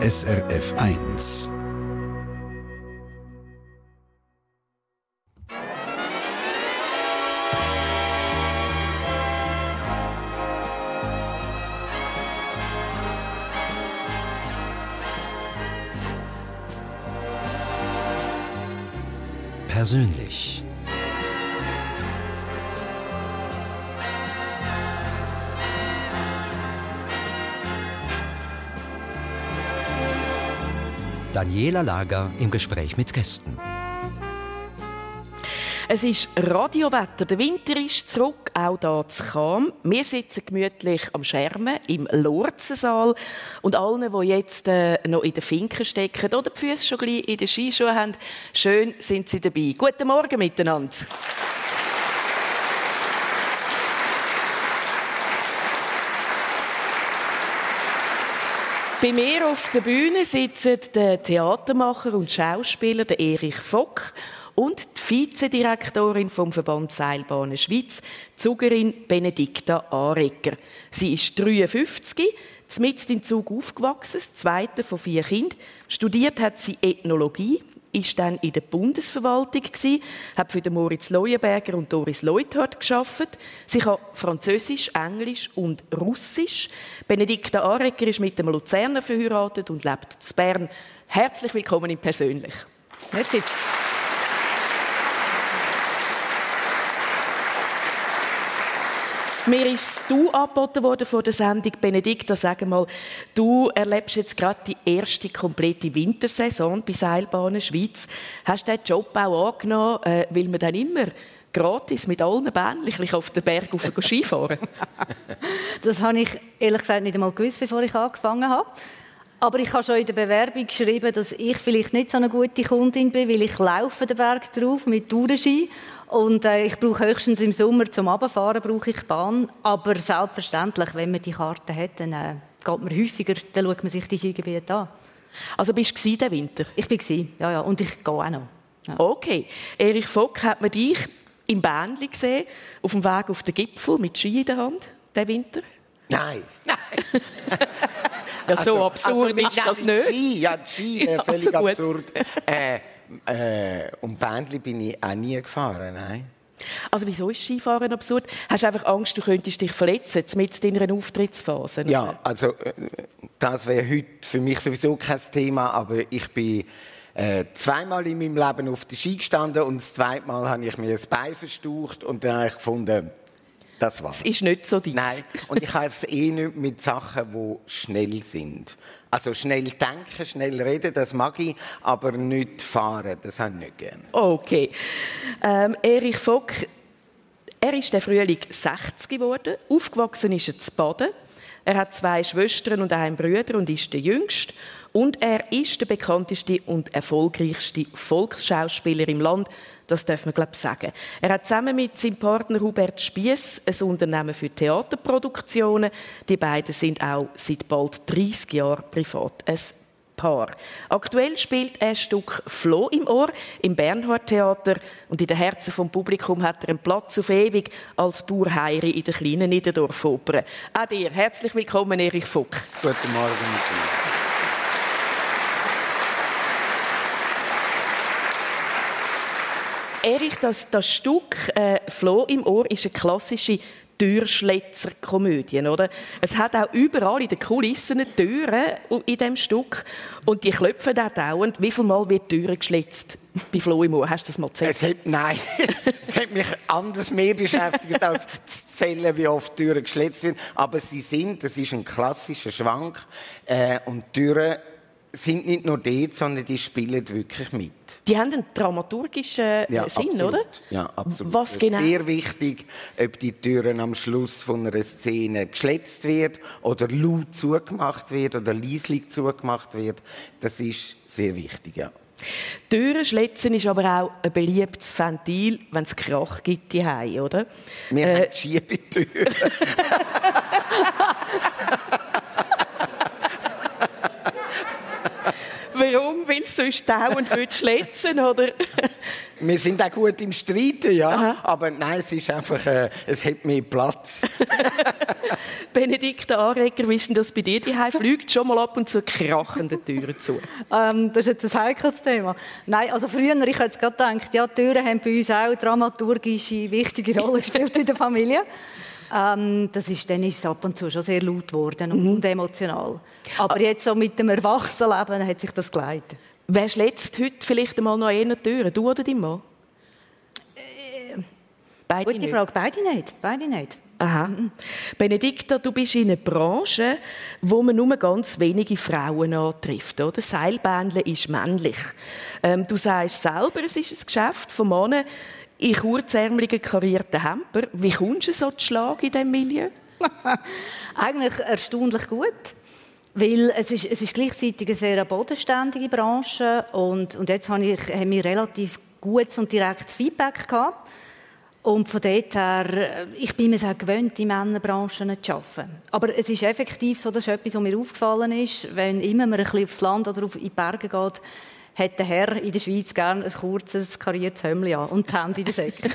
SRF 1. Persönlich. Daniela Lager im Gespräch mit Gästen. Es ist Radiowetter. Der Winter ist zurück, auch hier zu Cham. Wir sitzen gemütlich am Schermen im Lorzensaal. Und allen, die jetzt äh, noch in den Finken stecken oder die Füße schon gleich in den Skischuhen haben, schön sind sie dabei. Guten Morgen miteinander. Bei mir auf der Bühne sitzen der Theatermacher und Schauspieler der Erich Fock und die Vizedirektorin vom Verband Seilbahnen Schweiz, Zugerin Benedikta Arecker. Sie ist 53, mitten im Zug aufgewachsen, zweite von vier Kindern. Studiert hat sie Ethnologie ist dann in der Bundesverwaltung gsi, hat für Moritz Leuenberger und Doris Leuthard geschafft. Sie kann Französisch, Englisch und Russisch. Benedikta Arecker ist mit dem Luzerner verheiratet und lebt in Bern. Herzlich willkommen in persönlich. Merci. Mir ist du angeboten worden vor der Sendung. Benedikta, sag mal, du erlebst jetzt gerade die erste komplette Wintersaison bei Seilbahnen Schweiz. Hast du den Job auch angenommen, äh, weil man dann immer gratis mit allen Bähnchen auf den Berg auf Skifahren Das habe ich ehrlich gesagt nicht einmal gewusst, bevor ich angefangen habe. Aber ich habe schon in der Bewerbung geschrieben, dass ich vielleicht nicht so eine gute Kundin bin, weil ich laufe den Berg drauf mit Tourenski und äh, ich brauche höchstens im Sommer zum Abfahren brauche ich Bahn. Aber selbstverständlich, wenn man die Karte hat, dann äh, geht man häufiger, dann schaut man sich die Skigebiete an. Also bist du den Winter? Ich war ja, ja, und ich gehe auch noch. Ja. Okay. Erich Fock, hat man dich im Bändli gesehen, auf dem Weg auf den Gipfel mit Ski in der Hand, den Winter? Nein, nein. ja, so also, absurd also, ist das nicht. Ski, ja, Ski wäre völlig also absurd. Äh, äh, und Bändli bin ich auch nie gefahren, nein. Also wieso ist Skifahren absurd? Hast du einfach Angst, du könntest dich verletzen, mit deiner Auftrittsphase? Oder? Ja, also äh, das wäre heute für mich sowieso kein Thema, aber ich bin äh, zweimal in meinem Leben auf der Ski gestanden und das zweite Mal habe ich mir das Bein verstaucht und dann habe ich gefunden, das war's. Es ist nicht so dies. Nein, und ich habe es eh nicht mit Sachen, die schnell sind. Also schnell denken, schnell reden, das mag ich, aber nicht fahren, das habe ich nicht gerne. Okay. Ähm, Erich Fock, er ist der Frühling 60 geworden, aufgewachsen ist er zu Baden. Er hat zwei Schwestern und einen Bruder und ist der Jüngste. Und er ist der bekannteste und erfolgreichste Volksschauspieler im Land. Das darf man, glaube ich, sagen. Er hat zusammen mit seinem Partner Hubert Spiess ein Unternehmen für Theaterproduktionen. Die beiden sind auch seit bald 30 Jahren privat ein Paar. Aktuell spielt er ein Stück Floh im Ohr im Bernhard Theater und in den Herzen vom Publikum hat er einen Platz auf ewig als Bauer Heiri in der kleinen Niederdorfoper. Auch dir herzlich willkommen, Erich Fuck. Guten Morgen. Erich, das, das Stück äh, «Floh im Ohr» ist eine klassische Türschletzer-Komödie, oder? Es hat auch überall in den Kulissen Türen in dem Stück und die klopfen auch dauernd. Wie viel Mal wird die Tür geschlitzt bei Flo im Ohr? Hast du das mal gezählt? Es hat, nein, es hat mich anders mehr beschäftigt, als zu zählen, wie oft Türen geschlitzt werden. Aber sie sind, das ist ein klassischer Schwank äh, und Türen sind nicht nur dort, sondern die spielen wirklich mit. Die haben einen dramaturgischen ja, Sinn, absolut. oder? Ja, absolut. Was genau? Sehr wichtig, ob die Türen am Schluss von einer Szene geschletzt wird oder laut zugemacht wird oder leislich zugemacht wird. Das ist sehr wichtig, ja. Türen schletzen ist aber auch ein beliebtes Ventil, wenn es Krach gibt, die oder? Wir äh, haben Schiebetüren. Warum? Wenn es sonst dauernd schletzen oder? Wir sind auch gut im Streiten, ja. Aha. Aber nein, es ist einfach, äh, es hat mehr Platz. Benedikt Anreger, wie ist denn das bei dir daheim? Fliegt schon mal ab und zu krachende Türen zu? Ähm, das ist jetzt ein heikles Thema. Nein, also früher, ich hätte gerade gedacht, ja, die Türen haben bei uns auch dramaturgische, wichtige Rolle gespielt in der Familie. Ähm, das ist, dann ist es ab und zu schon sehr laut geworden und, mhm. und emotional. Aber jetzt so mit dem Erwachsenenleben hat sich das geleitet. Wer schlägt heute vielleicht einmal noch eine Türen? Du oder dein Mann? Äh, Beide Gute nicht. Frage. Beide nicht. Beide nicht. Aha. Benedikta, du bist in einer Branche, wo man nur ganz wenige Frauen antrifft. Oder? Seilbändle ist männlich. Ähm, du sagst selber, es ist ein Geschäft von Männern in kurzärmeligen, karierten Hemper. Wie kommst du so zu Schlag in diesem Milieu? Eigentlich erstaunlich gut. Weil es ist, es ist gleichzeitig eine sehr bodenständige Branche und, und jetzt habe ich, haben wir relativ gutes und direktes Feedback gehabt. Und von dort her, ich bin mir sehr gewöhnt, in Männerbranchen zu arbeiten. Aber es ist effektiv so, das ist etwas, was mir aufgefallen ist, wenn immer man ein bisschen aufs Land oder in die Berge geht, hat der Herr in der Schweiz gerne ein kurzes, kariertes Hemd an und die Hände in den Säcken.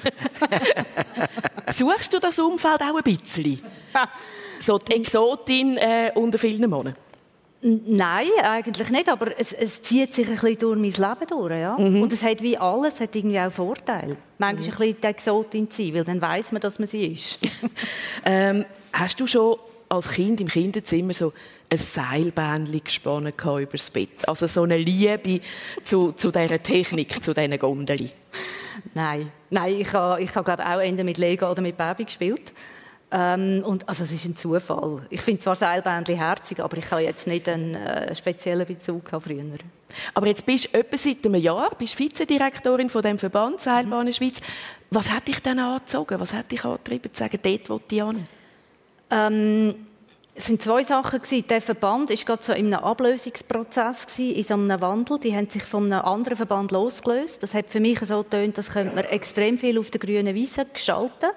Suchst du das Umfeld auch ein bisschen? so die Exotin äh, unter vielen Männern? Nein, eigentlich nicht, aber es, es, zieht sich ein bisschen durch mein Leben durch. Ja? Mhm. Und es hat wie alles hat irgendwie auch Vorteile. Manchmal mhm. ein bisschen die Exotin zu sein, weil dann weiß man, dass man sie ist. ähm, hast du schon als Kind im Kinderzimmer so ein Seilbähnchen gespannt über das Bett? Also so eine Liebe zu, zu dieser Technik, zu diesen Gondeln? Nein, Nein ich habe, ich habe glaube auch Ende mit Lego oder mit Baby gespielt. Ähm, und, also es ist ein Zufall. Ich finde zwar Seilbändchen herzig, aber ich habe jetzt nicht einen äh, speziellen Bezug früher. Aber jetzt bist du etwa seit einem Jahr bist Vizedirektorin von dem Verband Seilbahn mhm. Schweiz. Was hat dich denn angezogen? Was hat dich angetrieben, zu sagen, dort will ich an? Ähm, es sind zwei Sachen gewesen. Der Verband ist gerade so in einem Ablösungsprozess gewesen, in so einem Wandel. Die haben sich von einem anderen Verband losgelöst. Das hat für mich so getönt, das könnte man extrem viel auf der grünen Wiese gestalten.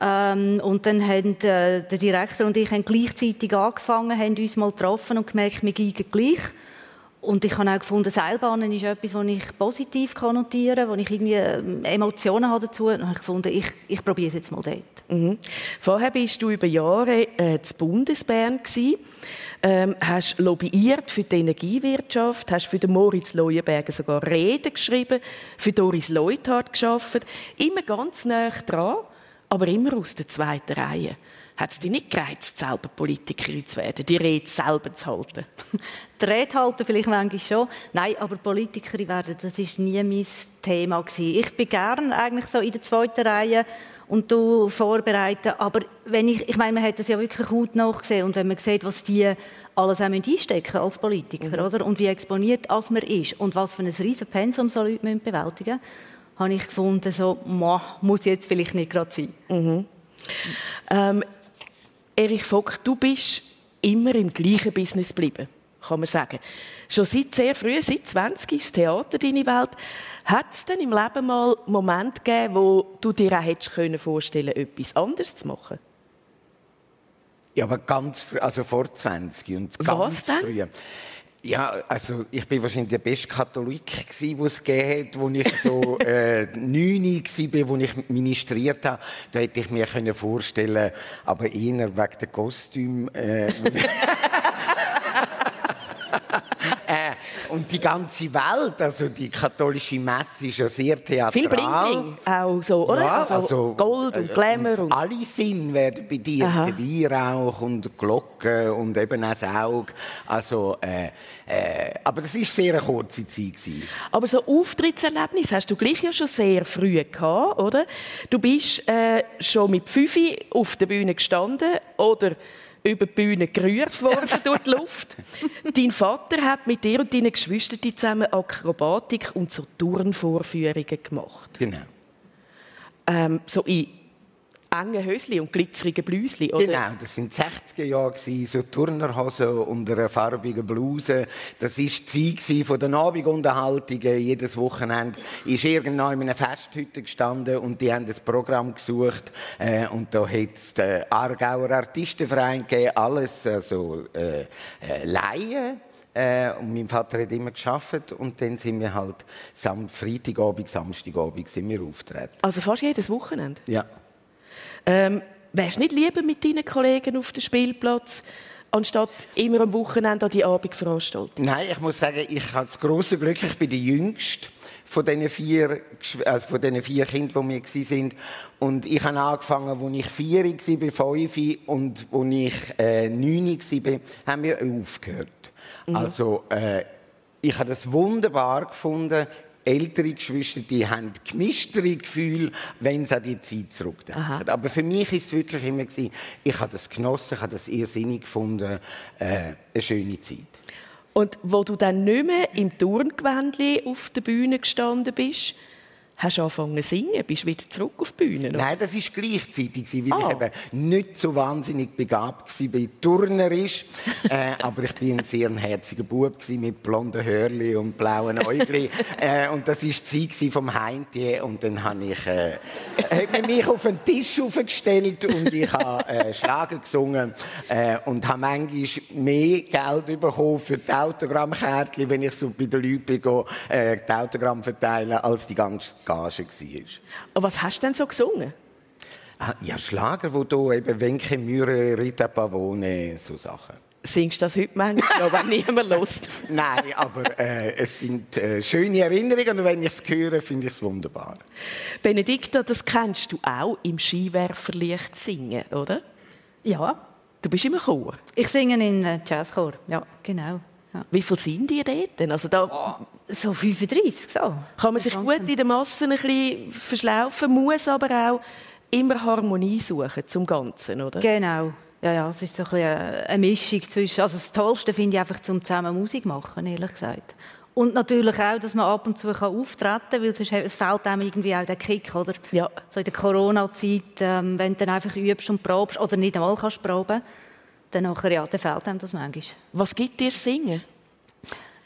Ähm, und dann haben äh, der Direktor und ich haben gleichzeitig angefangen, haben uns mal getroffen und gemerkt, wir gehen gleich. Und ich habe auch gefunden, Seilbahnen ist etwas, das ich positiv konnotiere, wo ich irgendwie ähm, Emotionen habe dazu. Und habe gefunden, ich, ich probiere es jetzt mal dort. Mhm. Vorher bist du über Jahre äh, zu Bundesbern. Ähm, hast lobbyiert für die Energiewirtschaft, hast für den Moritz Leuenberger sogar Reden geschrieben, für Doris Leuthard geschafft, immer ganz nah dran aber immer aus der zweiten Reihe. Hat es dich nicht gereizt, selber Politikerin zu werden, die Rede selber zu halten? die Rede halten vielleicht manchmal schon. Nein, aber Politikerin werden, das war nie mein Thema. Gewesen. Ich bin gerne eigentlich so in der zweiten Reihe und du vorbereiten. Aber wenn ich, ich meine, man hat das ja wirklich gut nachgesehen und wenn man sieht, was die alles auch einstecken als Politiker, mhm. oder? Und wie exponiert als man ist und was für ein riesen Pensum so Leute bewältigen müssen, habe ich gefunden, so, muss jetzt vielleicht nicht gerade sein. Mhm. Ähm, Erich Vogt, du bist immer im gleichen Business geblieben, kann man sagen. Schon seit sehr früh, seit 20 ist Theater deine Welt. Hat es denn im Leben mal Momente gegeben, wo du dir auch hättest vorstellen können, etwas anderes zu machen? Ja, aber ganz früh, also vor 20 und ganz Was denn? früh. Ja, also ich bin wahrscheinlich der beste Katholik gsi, wo es gegeben hat, wo ich so äh, neun war, wo ich ministriert habe. Da hätte ich mir können vorstellen, aber eher wegen der Kostüm. Äh, und die ganze Welt, also die katholische Messe ist ja sehr theatral. Viel Bling Bling auch so, oder? Ja, also, also, Gold und äh, Glamour. Und, alle Sinn werden bei dir. Aha. Der Weihrauch und die Glocke und eben auch das Auge. Also, äh, äh, aber das war sehr eine kurze Zeit. Gewesen. Aber so Auftrittserlebnis hast du gleich ja schon sehr früh gehabt, oder? Du bist äh, schon mit fünf auf der Bühne gestanden, oder? Über die Bühne gerührt worden durch die Luft. Dein Vater hat mit dir und deinen Geschwistern zusammen Akrobatik und so Turnvorführungen gemacht. Genau. Ähm, so in engen Hösli und glitzerigen Blüsli, oder? Genau, das sind 60er Jahre so Turnerhosen und eine farbige Bluse. Das ist die Zeit von den Abendunterhaltungen. Jedes Wochenende ist irgendwann in einer Festhütte gestanden und die haben das Programm gesucht äh, und da hat es den Aargauer Artistenverein gegeben, alles also äh, äh, Laien Äh, und mein Vater hat immer geschafft und dann sind wir halt Sam Freitagabend, Samstagabend sind wir auftreten. Also fast jedes Wochenende? Ja. Ähm, wärst du nicht lieber mit deinen Kollegen auf dem Spielplatz, anstatt immer am Wochenende an die Abendveranstaltung? Nein, ich muss sagen, ich habe das große Glück, ich bin der Jüngste von diesen vier, also von diesen vier Kindern, die wir sind. Und ich habe angefangen, als ich vier war, fünf und als ich äh, neun war, haben wir aufgehört. Mhm. Also, äh, ich habe das wunderbar gefunden. Ältere Geschwister, die haben gemischtere Gefühle, wenn sie an die Zeit zurückdenken. Aber für mich ist es wirklich immer gewesen, ich habe das genossen, ich habe das irrsinnig gefunden, äh, eine schöne Zeit. Und wo du dann nicht mehr im Turngewändli auf der Bühne gestanden bist, hast du angefangen zu singen, bist wieder zurück auf die Bühne? Oder? Nein, das war gleichzeitig, weil ah. ich eben nicht so wahnsinnig begabt war bei Turnerisch. äh, aber ich war ein sehr herziger Bub mit blonden Hörli und blauen Äugli. äh, und das war die Zeit vom Heintje. Und dann habe ich äh, hab mich auf den Tisch aufgestellt und ich habe äh, Schlager gesungen äh, und habe manchmal mehr Geld bekommen für die Autogrammkärtchen, wenn ich so bei den Leuten bin, äh, die Autogramm verteilen, als die ganze Gage war. Und was hast du denn so gesungen? Ah, ja, Schlager, wo du eben «Wenke Müre, Rita Pavone», so Sachen. Singst du das heute manchmal, wenn niemand lust? Nein, aber äh, es sind äh, schöne Erinnerungen und wenn ich es höre, finde ich es wunderbar. Benedikta, das kennst du auch im Skiwerferlicht singen, oder? Ja. Du bist im Chor? Ich singe in äh, Jazzchor, ja, genau. Ja. Wie viele sind ihr dort? Also da oh, so 35, so. Kann man sich gut in der Masse ein bisschen verschlaufen, muss aber auch immer Harmonie suchen zum Ganzen, oder? Genau. Ja, ja, es ist so ein bisschen eine Mischung zwischen... Also das Tollste finde ich einfach, zum zusammen Musik machen, ehrlich gesagt. Und natürlich auch, dass man ab und zu auftreten kann, weil sonst es fehlt einem irgendwie auch der Kick, oder? Ja. So in der Corona-Zeit, ähm, wenn du dann einfach übst und probst, oder nicht einmal kannst proben, dann, nachher, ja, dann fehlt einem das manchmal. Was gibt dir Singen?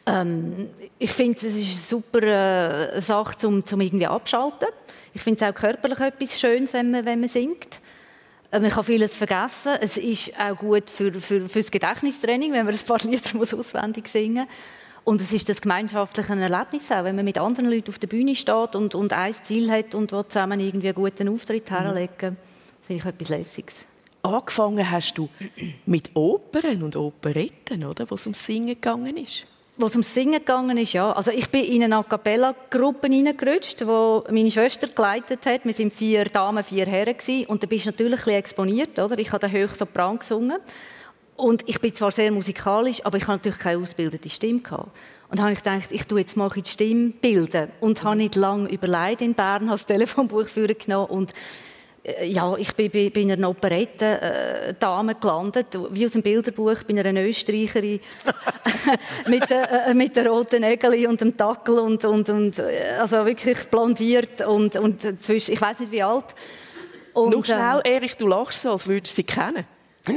Ähm, ich finde, es ist eine super äh, Sache, um, um irgendwie abschalten. Ich finde es auch körperlich etwas Schönes, wenn man, wenn man singt. Äh, man kann vieles vergessen. Es ist auch gut für, für, für das Gedächtnistraining, wenn man ein paar Lieder muss auswendig singen muss. Und es ist das gemeinschaftliche Erlebnis auch, wenn man mit anderen Leuten auf der Bühne steht und, und ein Ziel hat und zusammen irgendwie einen guten Auftritt mhm. herlegen. Finde ich etwas Lässiges angefangen hast du mit Opern und Operetten, oder, wo es ums Singen gegangen ist. Wo es ums Singen gegangen ist, ja. Also ich bin in eine A Cappella-Gruppe hineingerutscht, die meine Schwester geleitet hat. Wir waren vier Damen, vier Herren gewesen. und da bist du natürlich ein bisschen exponiert, oder? Ich habe den Höchsopran gesungen und ich bin zwar sehr musikalisch, aber ich habe natürlich keine ausgebildete Stimme gehabt. Und habe ich gedacht, ich tue jetzt mal die Stimme bilden und habe nicht lange überlegt in Bern, habe das Telefonbuch genommen und ja, ich bin bei, bei einer Operette-Dame äh, gelandet, wie aus dem Bilderbuch, bei einer Österreicherin mit, äh, mit den roten Nägeln und dem Dackel und, und, und äh, also wirklich blondiert und, und zwischen, ich weiß nicht wie alt. Und, Nur schnell, Erich, du lachst so, als würdest du sie kennen.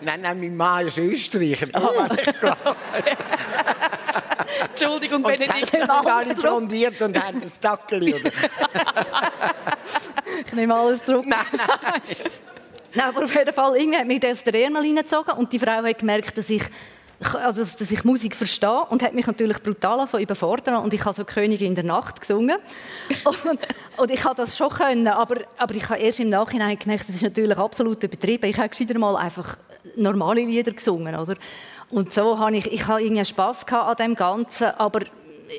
nein, nein, mein Mann ist Österreicher. Entschuldigung, und Benedikt. Ich habe gar nicht blondiert und hat ein Dackel. ich nehme alles zurück. Nein, nein. nein, aber auf jeden Fall, irgendwie hat mich das der Ärmel reingezogen und die Frau hat gemerkt, dass ich also, dass ich Musik verstehe und hat mich natürlich brutal überfordert und ich habe so Königin in der Nacht gesungen und, und ich habe das schon können, aber, aber ich habe erst im Nachhinein gemerkt, das ist natürlich absolut übertrieben. Ich habe wieder mal einfach normale Lieder gesungen, oder? Und so habe ich, ich habe irgendwie Spass an dem Ganzen, aber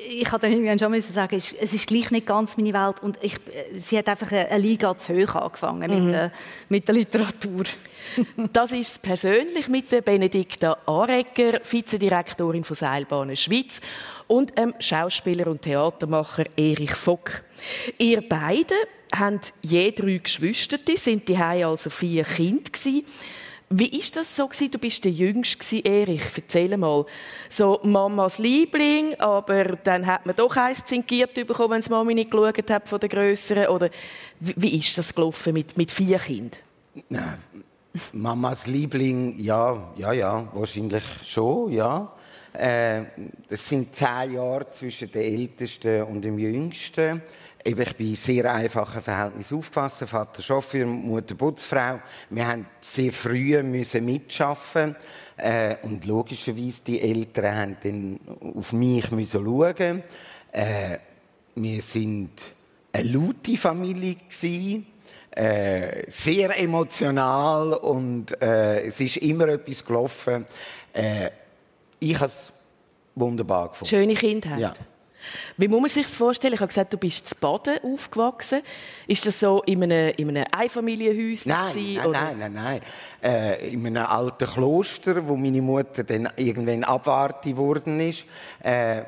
ich habe dann irgendwann schon müssen sagen, es ist gleich nicht ganz meine Welt und ich, sie hat einfach eine Liga zu hoch angefangen mit, mhm. der, mit der Literatur. das ist persönlich mit der Benedikta Aregger, Vizedirektorin von Seilbahnen Schweiz und dem Schauspieler und Theatermacher Erich Fock. Ihr beide habt je drei Geschwister, sind die also vier Kinder gewesen. Wie ist das so gewesen? Du bist der Jüngste Erich. Erzähl mal. So Mamas Liebling, aber dann hat man doch eins zinkiert bekommen, wenn es Mami nicht geschaut hat von der Größeren. Oder wie, wie ist das gelaufen mit, mit vier Kindern? Na, Mamas Liebling, ja, ja, ja, wahrscheinlich schon, ja. Äh, das sind zehn Jahre zwischen dem Ältesten und dem Jüngsten. Eben, ich bin in sehr einfachen Verhältnissen aufgewachsen. Vater Chauffeur, Mutter Putzfrau. Wir haben sehr früh müssen mitschaffen äh, und logischerweise die Eltern haben dann auf mich müssen schauen. Äh, wir sind eine laute Familie gewesen, äh, sehr emotional und äh, es ist immer etwas gelaufen. Äh, ich habe es wunderbar gefunden. Schöne Kindheit. Ja. Wie muss man sich das vorstellen? Ich habe gesagt, du bist zu Baden aufgewachsen. Ist das so in einem, in einem Einfamilienhaus? Nein, gewesen, nein, oder? nein, nein, nein. Äh, in einem alten Kloster, wo meine Mutter dann irgendwann abwartet worden ist, äh,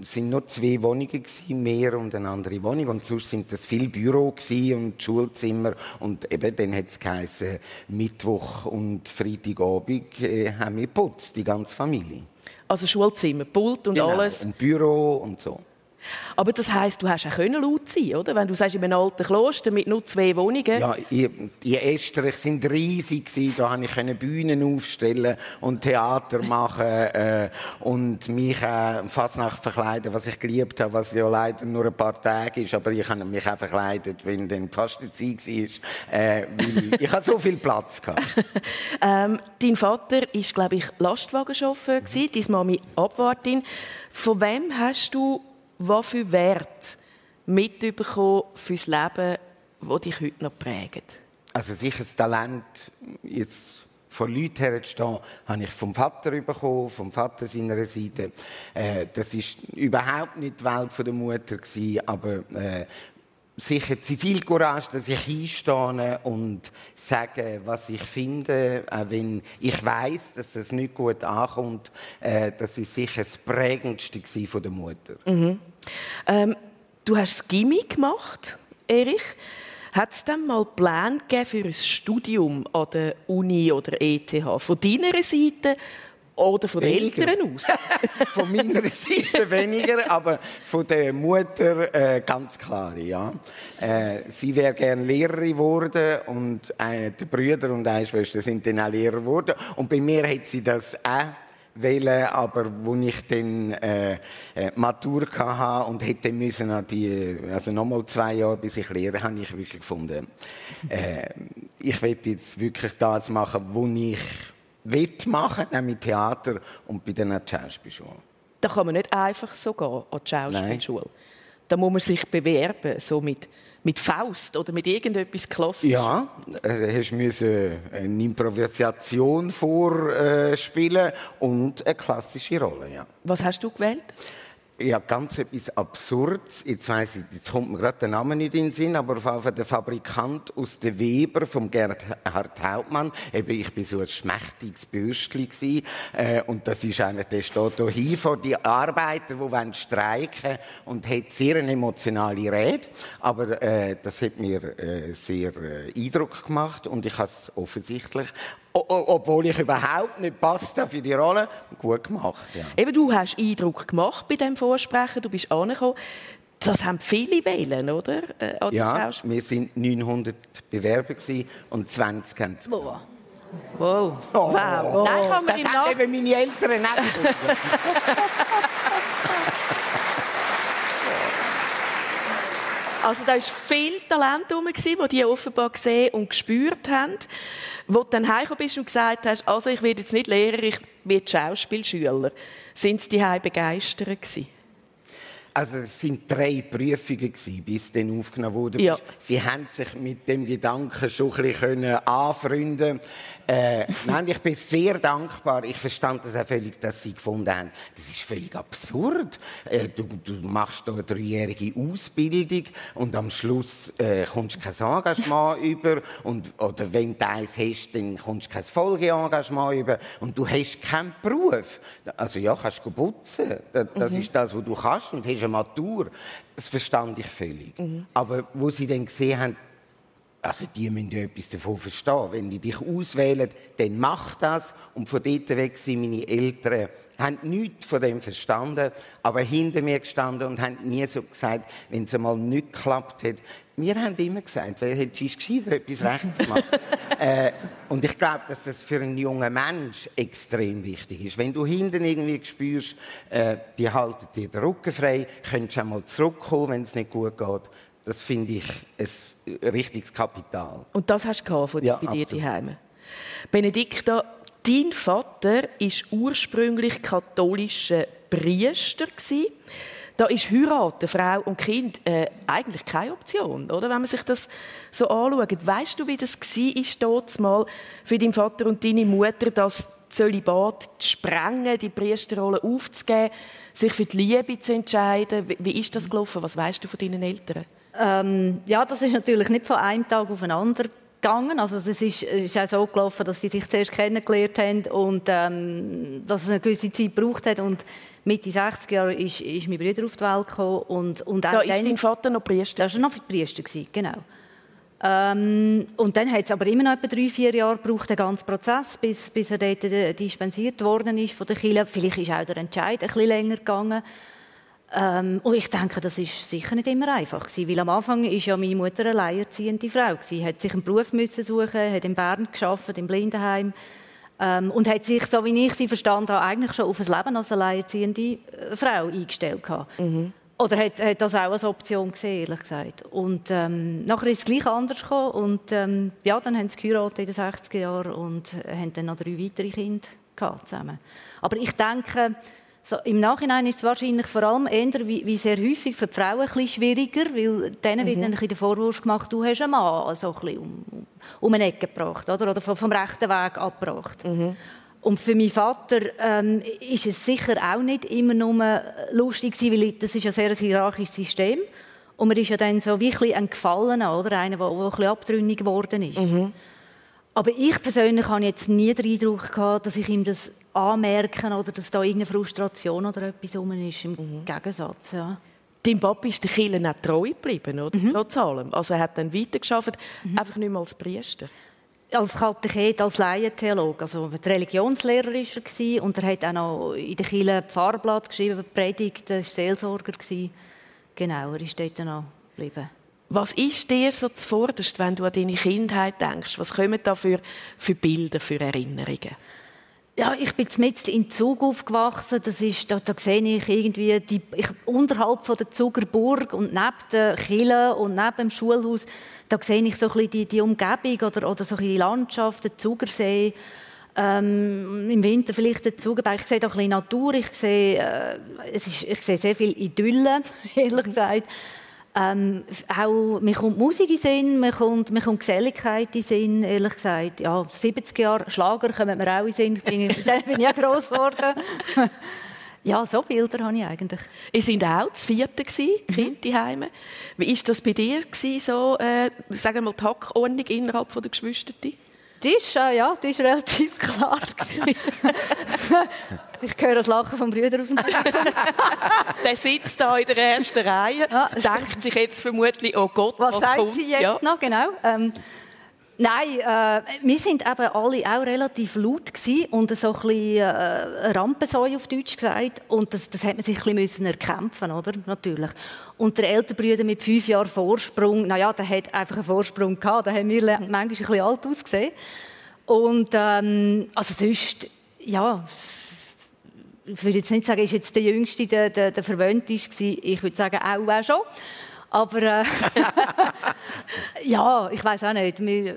sind nur zwei Wohnungen gewesen, mehr und eine andere Wohnung. Und sonst sind das viel Büro gewesen und Schulzimmer. Und eben dann hat es geheißen, Mittwoch und Freitagabend äh, haben wir geputzt, die ganze Familie. Also Schulzimmer, Pult und Genau, alles. Und Büro und so. Aber das heisst, du hast auch können laut sein, oder? Wenn du sagst, in einem alten Kloster mit nur zwei Wohnungen. Ja, die Estrich sind riesig. Da konnte ich Bühnen aufstellen und Theater machen äh, und mich äh, fast nach verkleiden, was ich geliebt habe, was ja leider nur ein paar Tage ist. Aber ich habe mich auch verkleidet, wenn dann die Fastenzeit war, äh, ich hatte so viel Platz gehabt. Ähm, dein Vater war, glaube ich, Lastwagenchauffeur, gewesen, deine Mami Abwartin. Von wem hast du was für Wert mitbekommen fürs Leben, wo dich heute noch prägt? Also sicher das Talent, jetzt vor Leuten herzustehen, habe ich vom Vater bekommen, vom Vater seiner Seite. Äh, das ist überhaupt nicht die Welt von der Mutter gewesen, aber äh, sicher Zivilcourage, dass ich einstehe und sage, was ich finde, auch wenn ich weiß, dass das nicht gut ankommt. Äh, das ist sicher das prägendste von der Mutter. Ähm, du hast das Gimmi gemacht, Erich. Hat es dann mal Pläne für ein Studium an der Uni oder ETH? Von deiner Seite oder von den Weniger. Eltern aus? von meiner Seite weniger, aber von der Mutter äh, ganz klar, ja. Äh, sie wäre gern Lehrerin geworden und äh, die Brüder und eine Schwester sind dann auch Lehrer geworden. Und bei mir hat sie das auch wählen, aber wo ich dann äh, äh, Matur hatte und hätte müssen an die, also nochmal zwei Jahre, bis ich lehre, habe ich wirklich gefunden, äh, ich will jetzt wirklich das machen, wo ich will machen, nämlich Theater und bei der Schauspielschule. Da kann man nicht einfach so gehen an die Schauspielschule. Da muss man sich bewerben, so mit, mit Faust oder mit irgendetwas Klassisches. Ja, äh, hast müssen eine Improvisation vorspielen und eine klassische Rolle, ja. Was hast du gewählt? Ja, ganz etwas Absurdes. Jetzt weiss ich, jetzt kommt mir gerade der Name nicht in den Sinn, aber auf jeden Fall der Fabrikant aus der Weber vom Gerhard Hauptmann. Eben, ich bin so ein schmächtiges Bürstli gsi, äh, und das ist eigentlich, der steht hier vor die Arbeiter, die wollen streiken und hat sehr eine emotionale Rede. Aber äh, das hat mir äh, sehr äh, Eindruck gemacht und ich habe es offensichtlich, o obwohl ich überhaupt nicht passte für die Rolle, gut gemacht. Ja. Eben, du hast Eindruck gemacht bei dem Vorsprechen, du bist angekommen. Das haben viele wählen, oder? Äh, Ja, wir sind 900 Bewerber und 20 haben es Wow. Wow. wow. Nein, kann man Das haben Nach eben meine Eltern auch gewusst. Also da war viel Talent herum, das die offenbar gesehen und gespürt haben. Wo du dann heimgekommen bist und gesagt hast, also ich werde jetzt nicht Lehrer, ich werde Schauspielschüler. Sind sie die begeistert gewesen? Also es sind drei Prüfungen gewesen, bis dann aufgenommen wurde. Ja. Sie haben sich mit dem Gedanken schon ein bisschen können anfreunden. Äh, nein, ich bin sehr dankbar. Ich verstand das auch völlig, dass Sie gefunden haben, das ist völlig absurd. Äh, du, du machst da eine dreijährige Ausbildung und am Schluss äh, kommst du kein Engagement über und oder wenn du eins hast, dann kommst du kein Folgeengagement über und du hast keinen Beruf. Also ja, kannst du putzen. Das, das ist das, was du kannst und hast eine Matur. Das verstand ich völlig. Aber wo sie dann gesehen haben, also die müssen ja etwas davon verstehen. Wenn die dich auswählen, dann mach das. Und von dort weg sind meine Eltern, haben nichts von dem verstanden, aber hinter mir gestanden und haben nie so gesagt, wenn es einmal nicht geklappt hat. Wir haben immer gesagt, wer hätte gescheiter etwas rechts gemacht. äh, und ich glaube, dass das für einen jungen Mensch extrem wichtig ist. Wenn du hinten irgendwie spürst, äh, die halten dir den Rücken frei, könntest du einmal zurückkommen, wenn es nicht gut geht, Das finde ich ein richtiges Kapital. Und das hast du von Ja, bei dir absolut. daheim. Benedikta, dein Vater ist ursprünglich katholischer Priester. Da ist heiraten, Frau und Kind äh, eigentlich keine Option, oder? Wenn man sich das so anschaut, weißt du, wie das war, dort mal für deinen Vater und deine Mutter, das Zölibat zu sprengen, die Priesterrolle aufzugeben, sich für die Liebe zu entscheiden? Wie, wie ist das gelaufen? Was weißt du von deinen Eltern? Ähm, ja, das ist natürlich nicht von einem Tag auf den anderen gegangen. Also es ist, ist auch so gelaufen, dass sie sich zuerst kennengelernt haben und ähm, dass es eine gewisse Zeit gebraucht hat. Und Mitte 60 Jahre ist, ist mein Bruder auf die Welt gekommen. Und, und Da ist dann- dein Vater noch Priester. das war noch Priester, gewesen, genau. Ähm, und dann hat es aber immer noch etwa drei, vier Jahre gebraucht, den ganzen Prozess, bis, bis er dort äh, dispensiert worden ist von der Kirche. Vielleicht ist auch der Entscheid ein bisschen länger gegangen. Ähm, und ich denke, das ist sicher nicht immer einfach gewesen, weil am Anfang ist ja meine Mutter eine alleinerziehende Frau gewesen, hat sich einen Beruf müssen suchen, hat in Bern geschafft, im Blindenheim ähm, und hat sich, so wie ich sie verstanden habe, eigentlich schon auf ein Leben als alleinerziehende äh, Frau eingestellt gehabt. Oder hat, hat das auch als Option gesehen, ehrlich gesagt. Und ähm, nachher ist es gleich anders gekommen und ähm, ja, dann haben sie geheiratet in den 60er Jahren und haben dann noch drei weitere Kinder gehabt zusammen. Aber ich denke, so, im Nachhinein ist es wahrscheinlich vor allem eher, wie, wie sehr häufig für die Frauen ein bisschen schwieriger, weil denen wird dann ein bisschen der Vorwurf gemacht, du hast einen Mann so ein bisschen um, um, eine Ecke gebracht oder, oder vom, vom rechten Weg abgebracht. Und für meinen Vater ähm, ist es sicher auch nicht immer nur lustig gewesen, weil das ist ja sehr ein hierarchisches System. Und man ist ja dann so wie ein, ein Gefallener, oder? Einer, der, der ein bisschen abtrünnig geworden ist. Aber ich persönlich habe jetzt nie den Eindruck gehabt, dass ich ihm das anmerke oder dass da irgendeine Frustration oder etwas rum ist. Im Gegensatz, ja. Dein Papa ist der Kirche auch treu geblieben, oder? Trotz allem. Also er hat dann weitergearbeitet, einfach nicht mehr als Priester. als Katechet, als Laientheologe. Also der Religionslehrer war er und er hat auch noch in der Kirche Pfarrblatt geschrieben, Predigt, er war Seelsorger. Genau, er ist dort noch geblieben. Was ist dir so zuvorderst, wenn du an deine Kindheit denkst? Was kommen da für, für Bilder, für Erinnerungen? Ja, ich bin mitten in Zug aufgewachsen. Das ist, da, da sehe ich irgendwie die, ich, unterhalb von der Zuger Burg und neben der Kille und neben dem Schulhaus, da sehe ich so ein bisschen die, die Umgebung oder, oder so ein bisschen die Landschaft, den Zugersee. Ähm, Im Winter vielleicht den Zugerberg. Ich sehe da ein bisschen Natur. Ich sehe, äh, es ist, ich sehe sehr viel Idylle, ehrlich gesagt. Ähm, auch, mir kommt Musik in Sinn, mir kommt, mir kommt Geselligkeit in Sinn, ehrlich gesagt. Ja, 70 Jahre Schlager kommen mir auch in Sinn. Ich dann bin ich auch gross geworden. ja, so Bilder habe ich eigentlich. Ihr seid auch das vierte gsi, Mhm. Kind Heime. Wie ist das bei dir gsi, so, äh, sagen wir mal, die Hackordnung innerhalb der Geschwister? Die ist, äh, ja, die ist relativ klar. ich höre das Lachen vom Brüder aus dem Der sitzt da in der ersten Reihe, Ja. denkt sich jetzt vermutlich, oh Gott, was, Was sagt kommt? sie jetzt Ja. noch genau? Ähm, nein, äh, wir sind eben alle auch relativ laut und so ein bisschen äh, eine Rampensäue auf Deutsch gesagt. Und das, das hat man sich ein bisschen erkämpfen, oder? Natürlich. Und der ältere Bruder mit fünf Jahren Vorsprung, naja, der hat einfach einen Vorsprung gehabt. Da haben wir manchmal ein bisschen alt ausgesehen. Und ähm, also sonst, ja, ich würde jetzt nicht sagen, ist jetzt der Jüngste der, der, der Verwöhnteste gewesen. Ich würde sagen, auch, auch schon. Aber äh, ja, ich weiß auch nicht. Wir,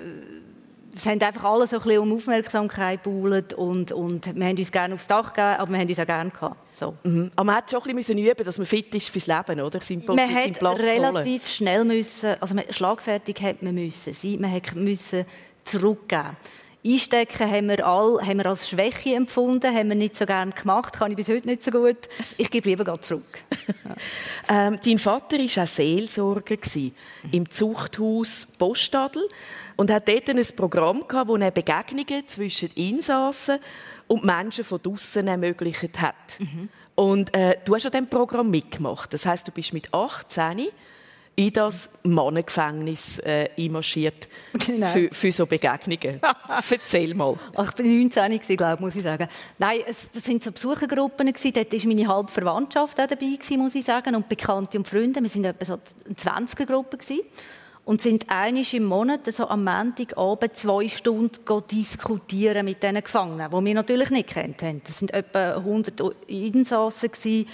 es haben einfach alle so ein bisschen um Aufmerksamkeit gebuhlt und, und wir haben uns gerne aufs Dach gegeben, aber wir haben uns auch gerne gehabt. So. Mhm. Aber man hat schon ein bisschen üben, dass man fit ist fürs Leben, oder? Seinen, Man seinen hat Platz holen. relativ schnell müssen, also man, schlagfertig hat man müssen sein, man hat müssen zurückgeben. Einstecken haben wir, all, haben wir als Schwäche empfunden, haben wir nicht so gerne gemacht, kann ich bis heute nicht so gut. Ich gebe lieber zurück. Ähm, dein Vater war auch Seelsorger gewesen, im Zuchthaus Postadel und hat dort ein Programm gehabt, wo er Begegnungen zwischen Insassen und Menschen von draussen ermöglicht hat. Und äh, du hast an diesem Programm mitgemacht. Das heißt, du bist mit 18 in das Mannengefängnis äh, einmarschiert Genau. für, für so Begegnungen. Erzähl mal. Ach, ich bin 19 gewesen, glaube ich, muss ich sagen. Nein, es, das sind so Besuchergruppen gewesen. Dort war meine halbe Verwandtschaft auch dabei gewesen, muss ich sagen, und Bekannte und Freunde. Wir sind etwa so eine 20er Gruppe gewesen. und sind einmal im Monat, so am Montagabend, zwei Stunden diskutieren mit diesen Gefangenen, die wir natürlich nicht kennt haben. Das sind etwa 100 Insassen gewesen.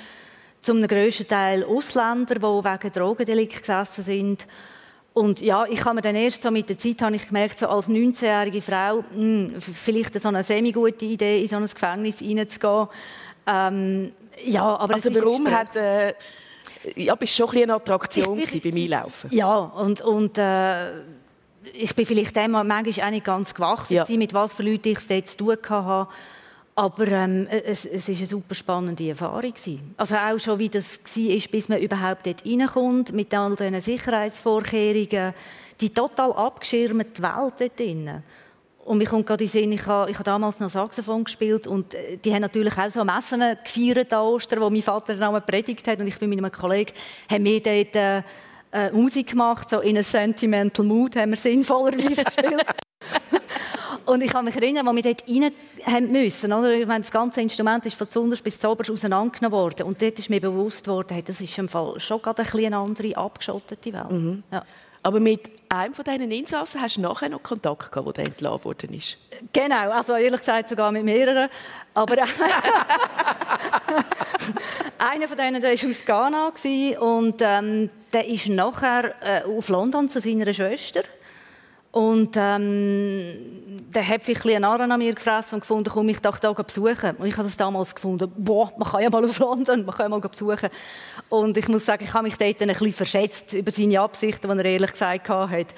Zum grössten Teil Ausländer, die wegen Drogendelikt gesessen sind. Und ja, ich habe mir dann erst so mit der Zeit habe ich gemerkt, so als 19-jährige Frau, mh, hm, vielleicht so eine semi-gute Idee, in so ein Gefängnis reinzugehen. Ähm, ja, aber also warum hat... Äh, ja, bist schon ein eine Attraktion ich, ich, beim Einlaufen. Ja, und, und äh, ich bin vielleicht dem manchmal auch nicht ganz gewachsen, ja. mit was für Leuten ich es dort zu tun hatte. Aber ähm, es, es ist eine super spannende Erfahrung. Also auch schon, wie das war, bis man überhaupt dort reinkommt, mit all diesen Sicherheitsvorkehrungen, die total abgeschirmte Welt dort drin. Und mir kommt gerade in Sinn, ich habe, ich habe damals noch Saxophon gespielt und äh, die haben natürlich auch so Messen gefeiert an Ostern, wo mein Vater dann auch predigt hat und ich bin mit einem Kollegen, haben wir dort äh, äh, Musik gemacht, so in a sentimental mood, haben wir sinnvollerweise gespielt. Und ich kann mich erinnern, als wir dort rein haben müssen, oder? Ich meine, das ganze Instrument ist von Zunders bis Zoberst auseinandergenommen worden. Und dort ist mir bewusst worden, hey, das ist im Fall schon gerade ein eine andere, abgeschottete Welt. Mhm. Ja. Aber mit einem von diesen Insassen hast du nachher noch Kontakt gehabt, der entlassen worden ist? Genau, also ehrlich gesagt sogar mit mehreren. Aber einer von denen der war aus Ghana und ähm, der ist nachher äh, auf London zu seiner Schwester. Und ähm, der hat ein einen Arren an mir gefressen und gefunden, komm ich doch da besuchen. Und ich habe das damals gefunden, boah, man kann ja mal auf London, man kann ja mal besuchen. Und ich muss sagen, ich habe mich dort ein bisschen verschätzt über seine Absichten, die er ehrlich gesagt hat.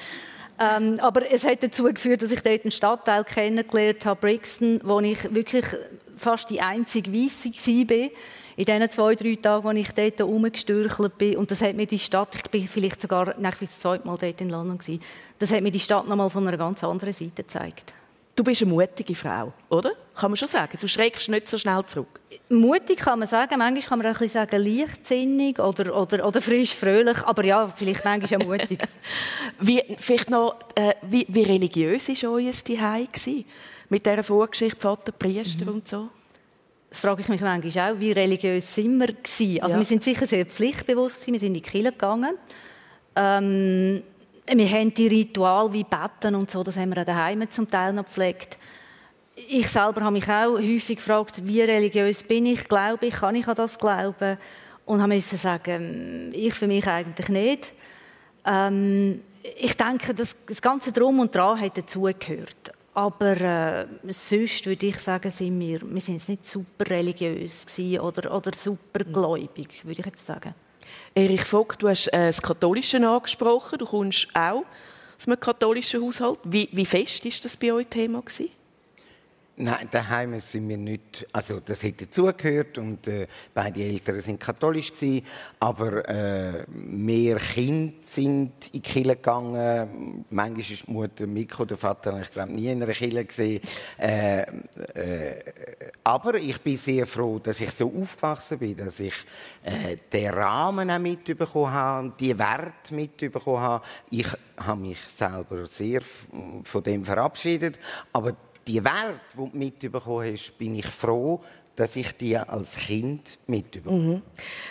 Ähm, aber es hat dazu geführt, dass ich dort einen Stadtteil kennengelernt habe, Brixton, wo ich wirklich fast die einzige Weisse war in diesen zwei, drei Tagen, als ich dort rumgestürchelt bin. Und das hat mir die Stadt, ich bin vielleicht sogar nach das zweite Mal dort in London gewesen, das hat mir die Stadt noch mal von einer ganz anderen Seite gezeigt. Du bist eine mutige Frau, oder? Kann man schon sagen. Du schreckst nicht so schnell zurück. Mutig kann man sagen. Manchmal kann man auch ein bisschen sagen, leichtsinnig oder, oder, oder frisch, fröhlich. Aber ja, vielleicht manchmal auch mutig. wie, vielleicht noch, äh, wie, wie religiös war euer Zuhause? Mit dieser Vorgeschichte, Vater, Priester mhm. und so? Das frage ich mich manchmal auch, wie religiös sind wir gewesen? Also ja. wir sind sicher sehr pflichtbewusst gewesen, wir sind in die Kirche gegangen. Ähm, wir haben die Rituale wie Betten und so, das haben wir auch daheim zum Teil noch gepflegt. Ich selber habe mich auch häufig gefragt, wie religiös bin ich, glaube ich, kann ich an das glauben? Und habe müssen sagen, ich für mich eigentlich nicht. Ähm, ich denke, das, das ganze Drum und Dran hat dazugehört. Aber äh, sonst würde ich sagen, sind wir, wir sind nicht super religiös oder, oder super gläubig, würde ich jetzt sagen. Erich Vogt, du hast äh, das Katholische angesprochen. Du kommst auch aus einem katholischen Haushalt. Wie, wie fest war das bei euch Thema? Gewesen? Nein, daheim sind wir nicht, also das hätte dazugehört und äh, beide Eltern sind katholisch gewesen, aber äh, mehr Kinder sind in die Kirche gegangen. Manchmal ist die Mutter Miko, der Vater, ich glaube nie in einer Kirche gesehen. Äh, äh, aber ich bin sehr froh, dass ich so aufgewachsen bin, dass ich äh, den Rahmen auch mitbekommen habe, die Werte mitbekommen habe. Ich habe mich selber sehr von dem verabschiedet, aber die Welt, die du mitbekommen hast, bin ich froh, dass ich die als Kind mitbekommen mhm.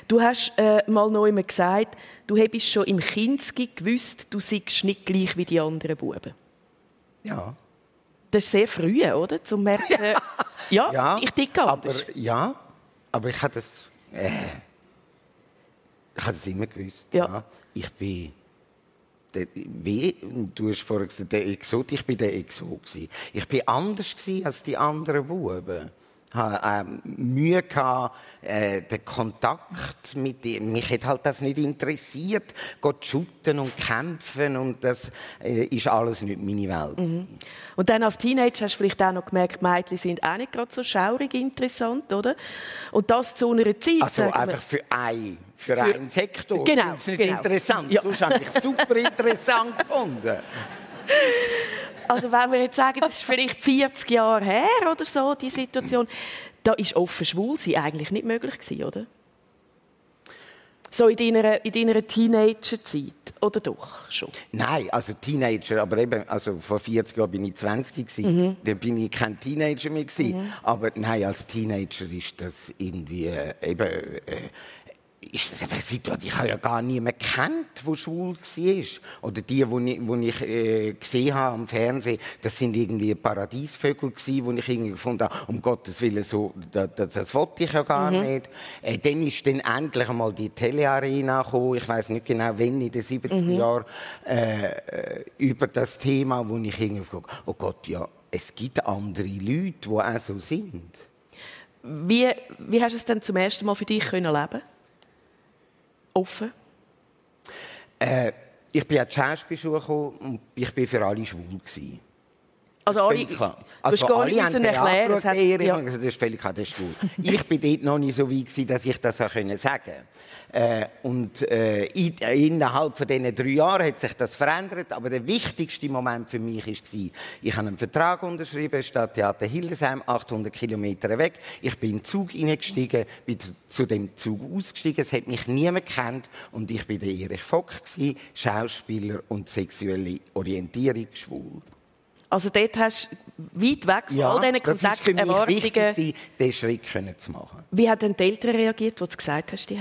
Du hast äh, mal noch einmal gesagt, du hättest schon im Kinski gewusst, du seist nicht gleich wie die anderen Buben. Ja. Das ist sehr früh, oder? Zum merken, ja, ja, ich denke anders. Aber, ja, aber ich habe das, äh, ich habe das immer gewusst. Ja. ja. Ich bin wie, du hast vorhin gesagt, der Exot, ich war der Exot. Ich war anders als die anderen Buben habe äh, Mühe gehabt, äh, den Kontakt mit ihm. Mich hat halt das nicht interessiert, Gott shooten und kämpfen und das äh, ist alles nicht meine Welt. Mhm. Und dann als Teenager hast du vielleicht auch noch gemerkt, Mädchen sind auch nicht gerade so schaurig interessant, oder? Und das zu einer Zeit. Also einfach für ein, für, für einen Sektor. Genau. Das ist nicht genau. interessant. Ja. Sonst habe ich super interessant gefunden. Also wenn wir jetzt sagen, das ist vielleicht 40 Jahre her oder so, die Situation, da ist offen schwul sein eigentlich nicht möglich gewesen, oder? So in deiner, in deiner Teenager-Zeit, oder doch schon? Nein, also Teenager, aber eben, also vor 40 Jahren bin ich 20 gewesen. Mhm. Dann bin ich kein Teenager mehr gewesen. Mhm. Aber nein, als Teenager ist das irgendwie äh, eben... Äh, ist das einfach eine Situation, ich habe ja gar niemanden kennt, der schwul war. Oder die, die ich, die ich äh, gesehen habe am Fernsehen, das sind irgendwie Paradiesvögel gewesen, die ich irgendwie gefunden habe, um Gottes Willen, so, das, das, das wollte ich ja gar mhm. nicht. Äh, dann ist dann endlich einmal die Telearena gekommen, ich weiß nicht genau, wann, in den 70er mhm. Jahren, äh, über das Thema, wo ich irgendwie gefragt oh Gott, ja, es gibt andere Leute, die auch so sind. Wie, wie hast du es denn zum ersten Mal für dich können leben offen? Äh, ich bin an die Schauspielschule gekommen und ich war für alle schwul. Gewesen. Also alle, klar. Also du alle haben erklären, das, hat, ja. das ist völlig das ist ich bin dort noch nicht so weit gewesen, dass ich das auch sagen konnte. Äh, und äh, innerhalb von diesen drei Jahren hat sich das verändert. Aber der wichtigste Moment für mich war, ich habe einen Vertrag unterschrieben, Stadttheater Hildesheim, 800 Kilometer weg. Ich bin in den Zug hineingestiegen, bin zu dem Zug ausgestiegen. Es hat mich niemand kennt und ich bin der Erich Fock, Schauspieler und sexuelle Orientierung schwul. Also dort hast du weit weg von ja, all diesen Kontakterwartungen... Das war diesen Schritt zu machen. Wie haben denn die Eltern reagiert, als du gesagt hast, die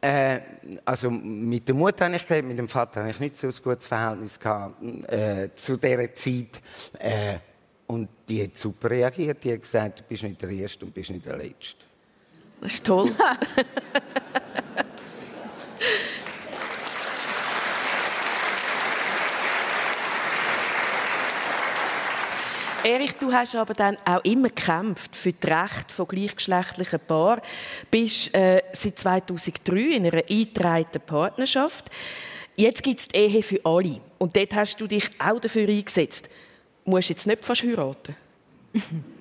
äh, also mit der Mutter habe ich geredet, mit dem Vater habe ich nicht so ein gutes Verhältnis gehabt, äh, zu dieser Zeit. Äh, und die hat super reagiert. Die hat gesagt, du bist nicht der Erste und bist nicht der Letzte. Das ist toll. Erich, du hast aber dann auch immer gekämpft für die Rechte von gleichgeschlechtlichen Paaren. Du bist äh, seit 2003 in einer eingetragenen Partnerschaft. Jetzt gibt es die Ehe für alle. Und dort hast du dich auch dafür eingesetzt. Du musst jetzt nicht fast heiraten.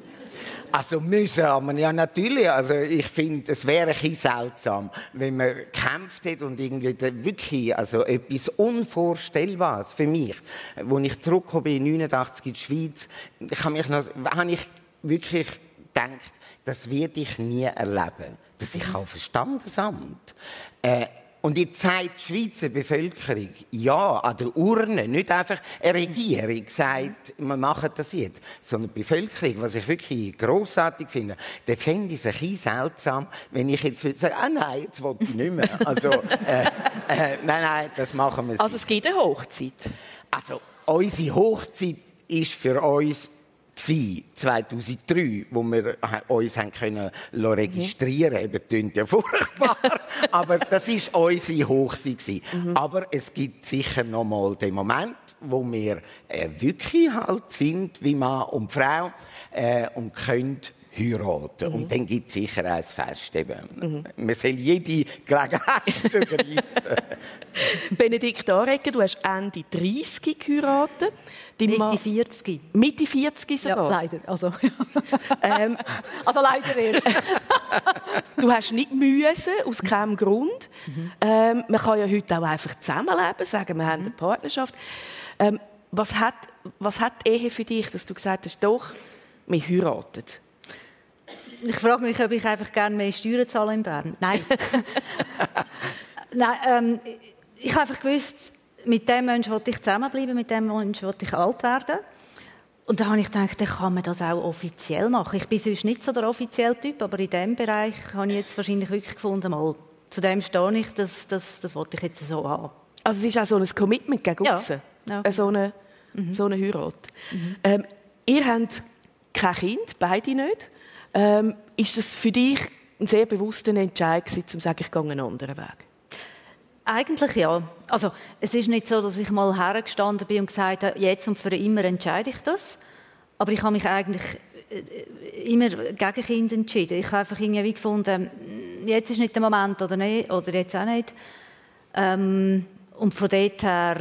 Also müssen, aber ja natürlich. Also ich finde, es wäre ein bisschen seltsam, wenn man gekämpft hätte und irgendwie wirklich, also etwas Unvorstellbares für mich, wo ich zurückgekommen bin, 89 in die Schweiz, ich habe mich noch, habe ich wirklich gedacht, das werde ich nie erleben, dass ich auf ein Standesamt äh, und jetzt sagt die Schweizer Bevölkerung, ja, an der Urne, nicht einfach eine Regierung sagt, wir machen das jetzt, sondern die Bevölkerung, was ich wirklich grossartig finde, dann fände ich es ein bisschen seltsam, wenn ich jetzt würde sagen, ah nein, jetzt will ich nicht mehr. Also, äh, äh, nein, nein, das machen wir Also es gibt eine Hochzeit? Also, unsere Hochzeit ist für uns 2003, wo wir uns haben können registrieren können. Mhm. Eben, klingt ja furchtbar. aber das war unsere Hochzeit. Mhm. Aber es gibt sicher noch mal den Moment, wo wir äh, wirklich halt sind, wie Mann und Frau, äh, und können heiraten. Mhm. Und dann gibt es sicher ein Fest. Eben. Mhm. Man soll jede Gelegenheit ergreifen. Benedikt Arecker, du hast Ende 30 geheiratet. Mitte Mann... 40. Mitte 40 sogar? Ja, leider. Also, ähm, also leider erst. du hast nicht müssen, aus keinem Grund. Mhm. Ähm, man kann ja heute auch einfach zusammenleben, sagen, wir mhm. haben eine Partnerschaft. Ähm, was, hat, was hat die Ehe für dich, dass du gesagt hast, doch, wir heiraten? Ich frage mich, ob ich einfach gerne mehr Steuern zahle in Bern. Nein. Nein ähm, ich habe einfach gewusst, mit dem Menschen wollte ich zusammenbleiben, mit dem Menschen wollte ich alt werden. Und da habe ich gedacht, dann kann man das auch offiziell machen. Ich bin sonst nicht so der offizielle Typ, aber in diesem Bereich habe ich jetzt wahrscheinlich wirklich gefunden, mal, zu dem stehe ich, das, das, das wollte ich jetzt so haben. Also es ist auch so ein Commitment gegen ja. ja. so, eine, mhm. so eine Heirat. Mhm. Ähm, ihr habt kein Kind, beide nicht. Ähm, ist das für dich ein sehr bewusster Entscheid gewesen, zu sagen, ich gehe einen anderen Weg? Eigentlich ja. Also es ist nicht so, dass ich mal hergestanden bin und gesagt habe, jetzt und für immer entscheide ich das. Aber ich habe mich eigentlich äh, immer gegen Kinder entschieden. Ich habe einfach irgendwie gefunden, jetzt ist nicht der Moment oder nicht, oder jetzt auch nicht. Ähm, und von dort her,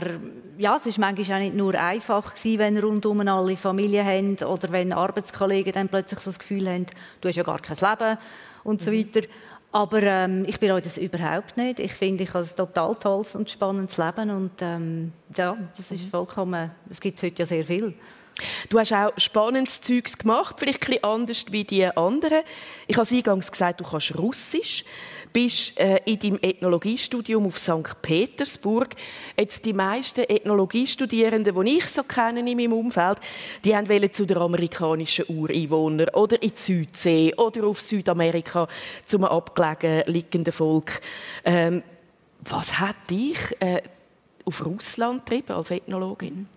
ja, es war manchmal auch nicht nur einfach gewesen, wenn rundum alle Familie haben oder wenn Arbeitskollegen dann plötzlich so das Gefühl haben, du hast ja gar kein Leben und so mhm. weiter. Aber ähm, ich bereue das überhaupt nicht. Ich finde, ich habe ein total tolles und spannendes Leben und ähm, ja, das ist vollkommen, es gibt heute ja sehr viel. Du hast auch spannendes Zeugs gemacht, vielleicht ein bisschen anders wie die anderen. Ich habe eingangs gesagt, du kannst Russisch. Bist äh, in deinem Ethnologiestudium auf St. Petersburg. Jetzt die meisten Ethnologiestudierenden, die ich so kenne in meinem Umfeld, die wollen zu den amerikanischen Ureinwohnern oder in die Südsee oder auf Südamerika zum abgelegen liegenden Volk. Ähm, was hat dich äh, auf Russland getrieben als Ethnologin?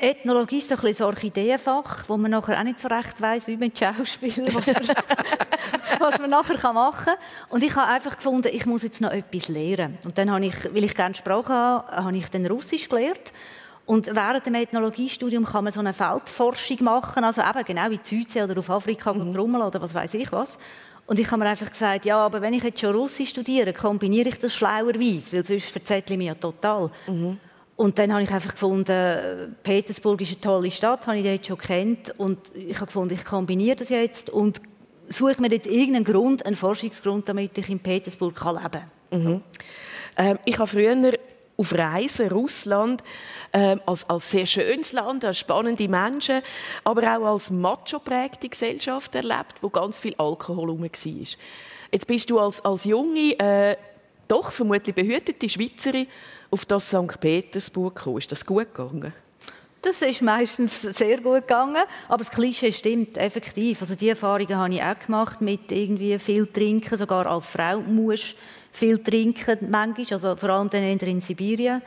Ethnologie ist so ein, ein Orchideenfach, wo man nachher auch nicht so recht weiß, wie mit Schauspielern, was man, was man nachher machen kann. Und ich habe einfach gefunden, ich muss jetzt noch etwas lernen. Und dann habe ich, weil ich gerne Sprache habe, habe ich dann Russisch gelernt. Und während dem Ethnologiestudium kann man so eine Feldforschung machen, also eben genau wie Südsee oder auf Afrika mhm. trommeln oder was weiß ich was. Und ich habe mir einfach gesagt, ja, aber wenn ich jetzt schon Russisch studiere, kombiniere ich das schlauerweise, weil sonst verzettle ich mich ja total. Mhm. Und dann habe ich einfach gefunden, Petersburg ist eine tolle Stadt, habe ich dort schon kennt und ich habe gefunden, ich kombiniere das jetzt und suche mir jetzt irgendeinen Grund, einen Forschungsgrund, damit ich in Petersburg leben kann. Mhm. Ähm, ich habe früher auf Reisen Russland ähm, als, als sehr schönes Land, als spannende Menschen, aber auch als macho-prägte Gesellschaft erlebt, wo ganz viel Alkohol herum war. Jetzt bist du als, als junge, äh, doch vermutlich behütete Schweizerin auf das St. Petersburg gekommen. Ist das gut gegangen? Das ist meistens sehr gut gegangen, aber das Klischee stimmt effektiv. Also die Erfahrungen habe ich auch gemacht mit irgendwie viel trinken, sogar als Frau muss viel trinken manchmal, also vor allem dann in Sibirien.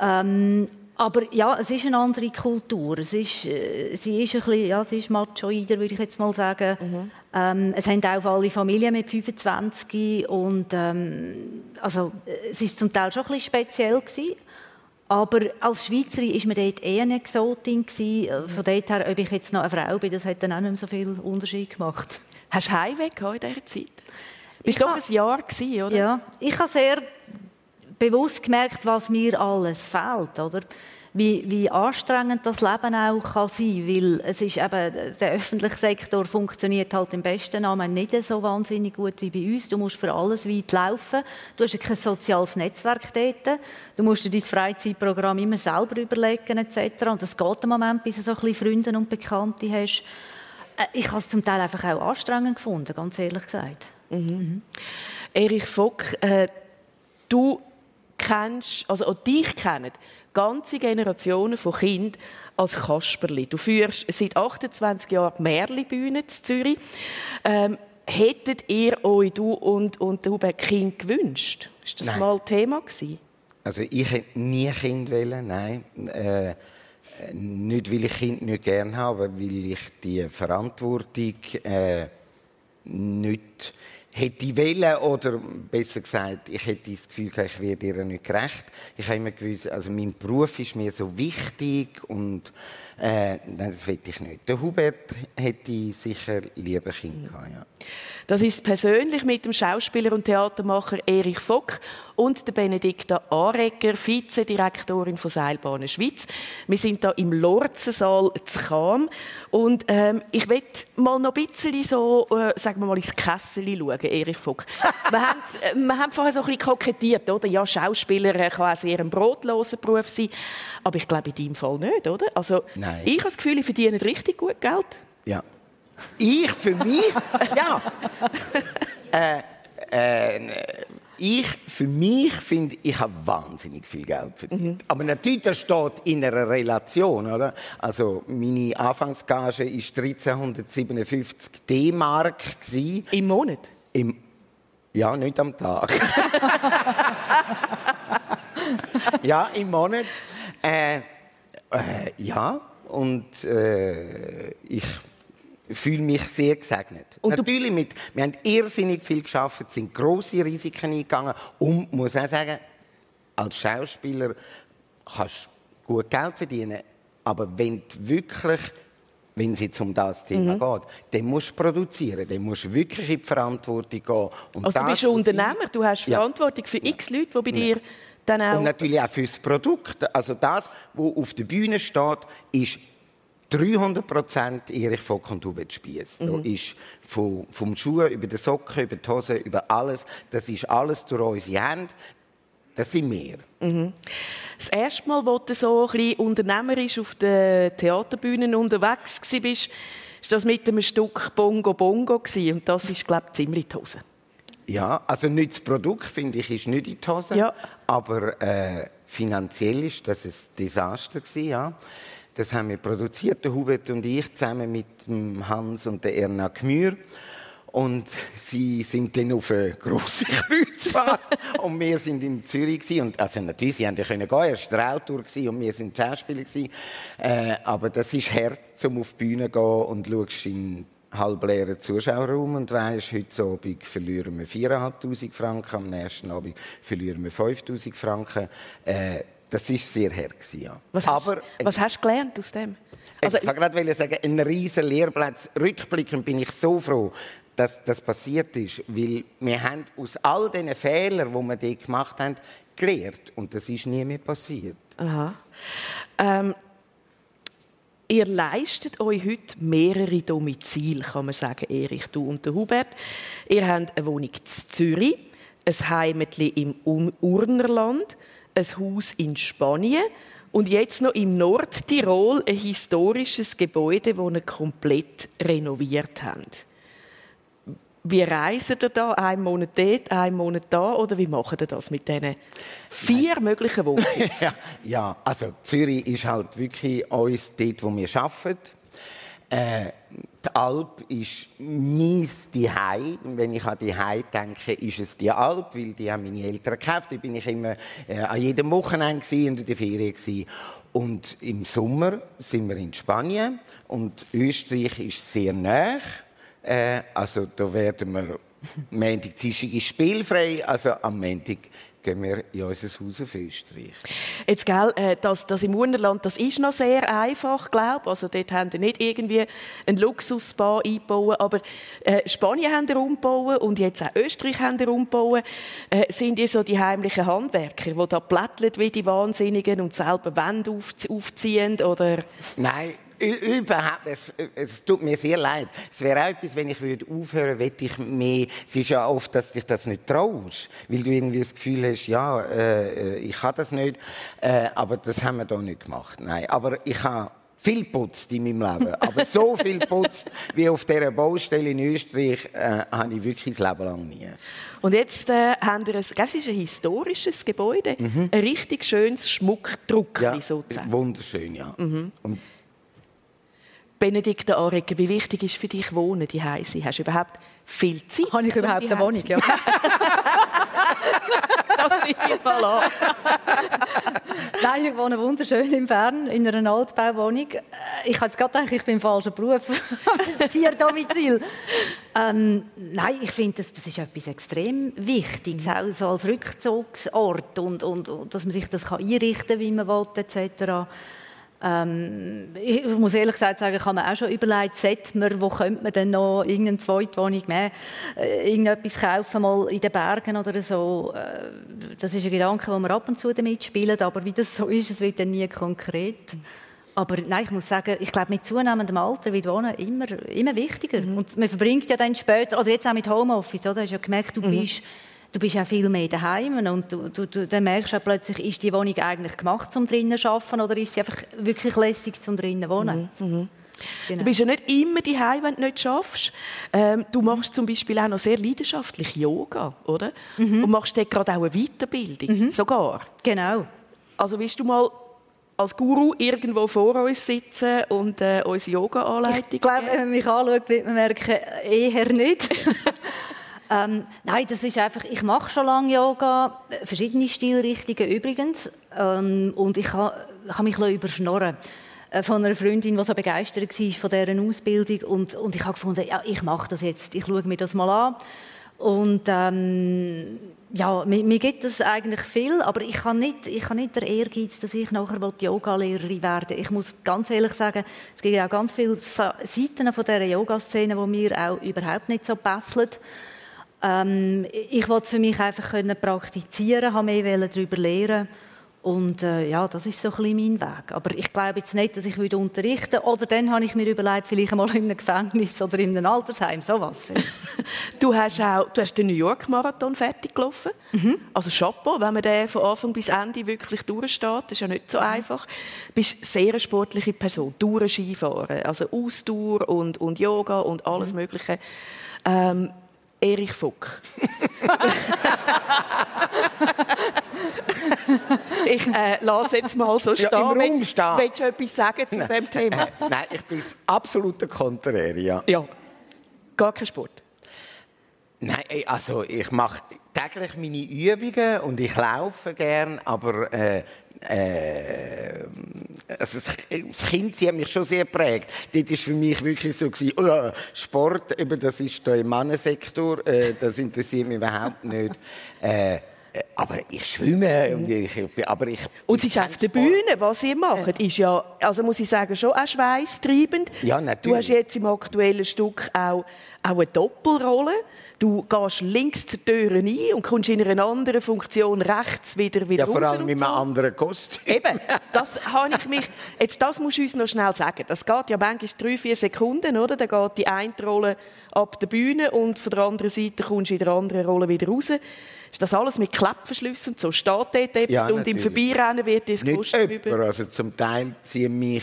Ähm, aber ja, es ist eine andere Kultur. Es ist, äh, sie ist ein bisschen, ja, sie ist machoider, würde ich jetzt mal sagen. Mhm. Ähm, es haben auch alle Familien mit 25 und ähm, also es ist zum Teil schon ein bisschen speziell gewesen. Aber als Schweizerin war man dort eher eine Exotin. Gewesen. Von dort her, ob ich jetzt noch eine Frau bin, das hat dann auch nicht mehr so viel Unterschied gemacht. Hast du Heimweh in dieser Zeit? Bist du doch ein Jahr gewesen, oder? Ja, ich habe sehr bewusst gemerkt, was mir alles fehlt, oder? Wie, wie anstrengend das Leben auch kann sein, weil es ist eben, der öffentliche Sektor funktioniert halt im besten Namen nicht so wahnsinnig gut wie bei uns. Du musst für alles weit laufen. Du hast kein soziales Netzwerk dort. Du musst dir dein Freizeitprogramm immer selber überlegen etc. Und das geht im Moment, bis du so ein bisschen Freunde und Bekannte hast. Äh, ich habe es zum Teil einfach auch anstrengend gefunden, ganz ehrlich gesagt. Mhm. Mhm. Erich Vogt, äh, du kennst, also auch dich kennen ganze Generationen von Kindern als Kasperli. Du führst seit 28 Jahren die Märli-Bühne in Zürich. Ähm, hättet ihr euch, du und, und du, ein Kind gewünscht? Ist das nein. mal Thema gewesen? Also ich hätte nie Kind wollen, nein. Äh, nicht, weil ich Kind nicht gerne habe, weil ich die Verantwortung äh, nicht hätte wollen, oder besser gesagt, ich hätte das Gefühl, ich werde ihr nicht gerecht. Ich habe immer gewusst, also mein Beruf ist mir so wichtig und äh, das will ich nicht. Der Hubert hätte sicher lieber Kinder gehabt, ja. Das ist persönlich mit dem Schauspieler und Theatermacher Erich Fock und der Benedikta Arecker, Vizedirektorin von Seilbahnen Schweiz. Wir sind da im Lorzensaal zu Cham und ähm, ich will mal noch ein bisschen so, äh, sagen wir mal, ins Kessel schauen, Erich Fock. wir, haben, äh, wir haben vorher so ein bisschen kokettiert, oder? Ja, Schauspieler kann auch sehr ein brotloser Beruf sein, aber ich glaube in deinem Fall nicht, oder? Also, Nein. ich habe das Gefühl, ich verdiene richtig gut Geld. Ja. Ich für mich? ja. Äh, äh, ich für mich finde, ich habe wahnsinnig viel Geld verdient. Mhm. Aber natürlich, das steht in einer Relation, oder? Also meine Anfangsgage war 1357 D-Mark Im Monat? Im ja, nicht am Tag. ja, im Monat. Äh, äh, ja, und äh, ich fühle mich sehr gesegnet. Und Natürlich, mit, wir haben irrsinnig viel geschafft, sind große Risiken eingegangen und muss auch sagen, als Schauspieler kannst du gut Geld verdienen, aber wenn du wirklich wenn es jetzt um das Thema mhm. geht, dann musst du produzieren, dann musst du wirklich in die Verantwortung gehen. Und also du bist ein Unternehmer, du hast Verantwortung ja. für x Leute, die bei ja. dir dann auch... Und natürlich auch für das Produkt. Also das, was auf der Bühne steht, ist 300 Prozent Erich Vogt und Hubert Spiess. Mhm. Da ist vom, vom Schuh über die Socken, über die Hose, über alles, das ist alles durch unsere Hände. Das sind wir. Mhm. Das erste Mal, als du so ein bisschen unternehmerisch auf den Theaterbühnen unterwegs warst, war das mit einem Stück Bongo Bongo. Und das ist, glaube ich, ziemlich die Hose. Ja, also nicht das Produkt, finde ich, ist nicht in die Hose. Ja. Aber äh, finanziell ist das ein Desaster gewesen, ja. Das haben wir produziert, der Hubert und ich, zusammen mit dem Hans und der Erna Gmür. Und sie sind dann auf eine grosse Kreuzfahrt und wir sind in Zürich gewesen. und also natürlich sie haben ja können gehen, er war Rautour und wir sind Schauspieler gewesen. Äh, aber das ist hart, um auf die Bühne zu gehen und schaust in halbleeren Zuschauerraum und weisst, heute Abend verlieren wir 4'500 Franken, am nächsten Abend verlieren wir 5'000 Franken. Äh, das war sehr. Gewesen, ja. Was, Aber, hast, was hast du gelernt aus dem? Also, ich wollte gerade sagen, ein riesen Lehrplatz. Rückblickend bin ich so froh, dass das passiert ist, weil wir haben aus all diesen Fehlern, die wir dort gemacht haben, gelernt und das ist nie mehr passiert. Aha. Ähm, ihr leistet euch heute mehrere Domizile, kann man sagen, Erich, du und Hubert. Ihr habt eine Wohnung in Zürich, ein Heimatli im Urnerland, ein Haus in Spanien und jetzt noch im Nordtirol ein historisches Gebäude, das ihr komplett renoviert habt. Wie reisen ihr da? Ein Monat dort, ein Monat da? Oder wie machen ihr das mit diesen vier Nein. möglichen Wohnsitzen? ja, ja, also Zürich ist halt wirklich uns dort, wo wir arbeiten. Äh, die Alp ist mein Zuhause. Wenn ich an die Hai denke, ist es die Alp, weil die haben meine Eltern gekauft. Da bin ich immer äh, an jedem Wochenende und in der Ferien gewesen. Und im Sommer sind wir in Spanien und Österreich ist sehr nah. Äh, also da werden wir Montag, Dienstag ist spielfrei, also am Montag gehen wir in unser Haus auf Österreich. Jetzt, gell, äh, das, das im Wunderland, das ist noch sehr einfach, glaube Also dort haben wir nicht irgendwie ein Luxusbau eingebaut, aber äh, Spanien haben wir umgebaut und jetzt auch Österreich haben wir umgebaut. Äh, sind ihr so die heimlichen Handwerker, die da plätteln wie die Wahnsinnigen und selber Wände auf, aufziehen, oder? Nein, Überhaupt, es, es, tut mir sehr leid. Es wäre auch etwas, wenn ich würde aufhören würde, ich mehr, es ist ja oft, dass dich das nicht traust, weil du irgendwie das Gefühl hast, ja, äh, ich kann das nicht, äh, aber das haben wir da nicht gemacht. Nein, aber ich habe viel putzt in meinem Leben, aber so viel putzt wie auf dieser Baustelle in Österreich äh, habe ich wirklich das Leben lang nie. Und jetzt äh, haben wir ein, das ist ein historisches Gebäude, mhm. ein richtig schönes Schmuckdruck, ja, sozusagen. Wunderschön, ja. Mhm. Und Benedikt Arecker, wie wichtig ist für dich Wohnen, die Heise? Hast du überhaupt viel Zeit? Habe ich überhaupt eine Wohnung? Ja. das ich mal an. Nein, ich wohne wunderschön in Bern, in einer Altbauwohnung. Äh, ich habe jetzt gerade gedacht, ich bin im falschen Beruf. Vier Domizil. Ähm, nein, ich finde, das, das ist etwas extrem Wichtiges, auch so als Rückzugsort und, und, und dass man sich das kann einrichten kann, wie man will, etc. Ähm, ich muss ehrlich gesagt sagen, ich habe mir auch schon überlegt, sollte man, wo könnte man denn noch irgendeine Zweitwohnung mehr, äh, irgendetwas kaufen, mal in den Bergen oder so. Äh, das ist ein Gedanke, den wir ab und zu damit spielen, aber wie das so ist, es wird dann nie konkret. Aber nein, ich muss sagen, ich glaube, mit zunehmendem Alter wird Wohnen immer, immer wichtiger. Mhm. Und man verbringt ja dann später, also jetzt auch mit Homeoffice, oder? Du hast ja gemerkt, du mhm. bist du bist ja viel mehr daheim und du, du, du dann merkst du plötzlich, ist die Wohnung eigentlich gemacht, um drinnen zu arbeiten oder ist sie einfach wirklich lässig, um drinnen zu wohnen? Mhm. Mhm. Genau. Du bist ja nicht immer daheim, wenn du nicht schaffst. Ähm, du machst zum Beispiel auch noch sehr leidenschaftlich Yoga, oder? Mhm. Und machst dort gerade auch eine Weiterbildung, mhm. sogar. Genau. Also willst du mal als Guru irgendwo vor uns sitzen und äh, unsere Yoga-Anleitung Ich glaube, wenn man mich anschaut, wird man merken, eher nicht. Ähm, nein, das ist einfach, ich mache schon lange Yoga, verschiedene Stilrichtungen übrigens, ähm, und ich habe ha mich überschnorren äh, von einer Freundin, die so begeistert war von dieser Ausbildung und, und ich habe gefunden, ja, ich mache das jetzt, ich schaue mir das mal an und ähm, ja, mir, mir gibt es eigentlich viel, aber ich habe nicht, ich habe nicht den Ehrgeiz, dass ich nachher Yoga-Lehrerin werde. Ich muss ganz ehrlich sagen, es gibt auch ganz viele Seiten von dieser Yoga-Szene, die mir auch überhaupt nicht so passen. Ähm, ich wollte für mich einfach können praktizieren, habe mehr darüber lernen und äh, ja, das ist so ein bisschen mein Weg. Aber ich glaube jetzt nicht, dass ich wieder unterrichten Oder dann habe ich mir überlegt, vielleicht mal in einem Gefängnis oder in einem Altersheim, sowas. du hast auch, du hast den New York Marathon fertig gelaufen. Mhm. Also Chapeau, wenn man den von Anfang bis Ende wirklich durchsteht, das ist ja nicht so einfach. Du bist eine sehr sportliche Person, Touren Skifahren, also Ausdauer und, und Yoga und alles mhm. Mögliche. Ähm, Erich Fuck. ich äh, lasse jetzt mal so stehen. Ja, im Willst- stehen. Willst du etwas sagen zu dem Thema? Äh, nein, ich bin das absolute Konträr, ja. Ja. Gar kein Sport. Nein, also ich mache täglich meine Übungen und ich laufe gern, aber äh, äh, also das, Kind sie hat mich schon sehr geprägt. Dort war für mich wirklich so gewesen, oh, Sport, eben, das ist da im Mannensektor, äh, das interessiert mich überhaupt nicht. Äh, aber ich schwimme und ich, aber ich Und sie ist auf der Bühne, was ihr macht, ist ja, also muss ich sagen, schon auch schweißtreibend. Ja, Du natürlich. hast jetzt im aktuellen Stück auch, auch eine Doppelrolle. Du gehst links zur Tür rein und kommst in einer anderen Funktion rechts wieder wieder ja, vor raus allem mit so. einem anderen Kostüm. Eben, das habe ich mich. Jetzt, das musst du uns noch schnell sagen. Das geht ja manchmal drei, vier Sekunden, oder? Dann geht die eine Rolle ab der Bühne und von der anderen Seite kommst du in der anderen Rolle wieder raus. Ist das alles mit Klettverschlüssen und so? Steht dort Ja, und im natürlich. Vorbeirennen wird das Kostüm über. also zum Teil ziehen mich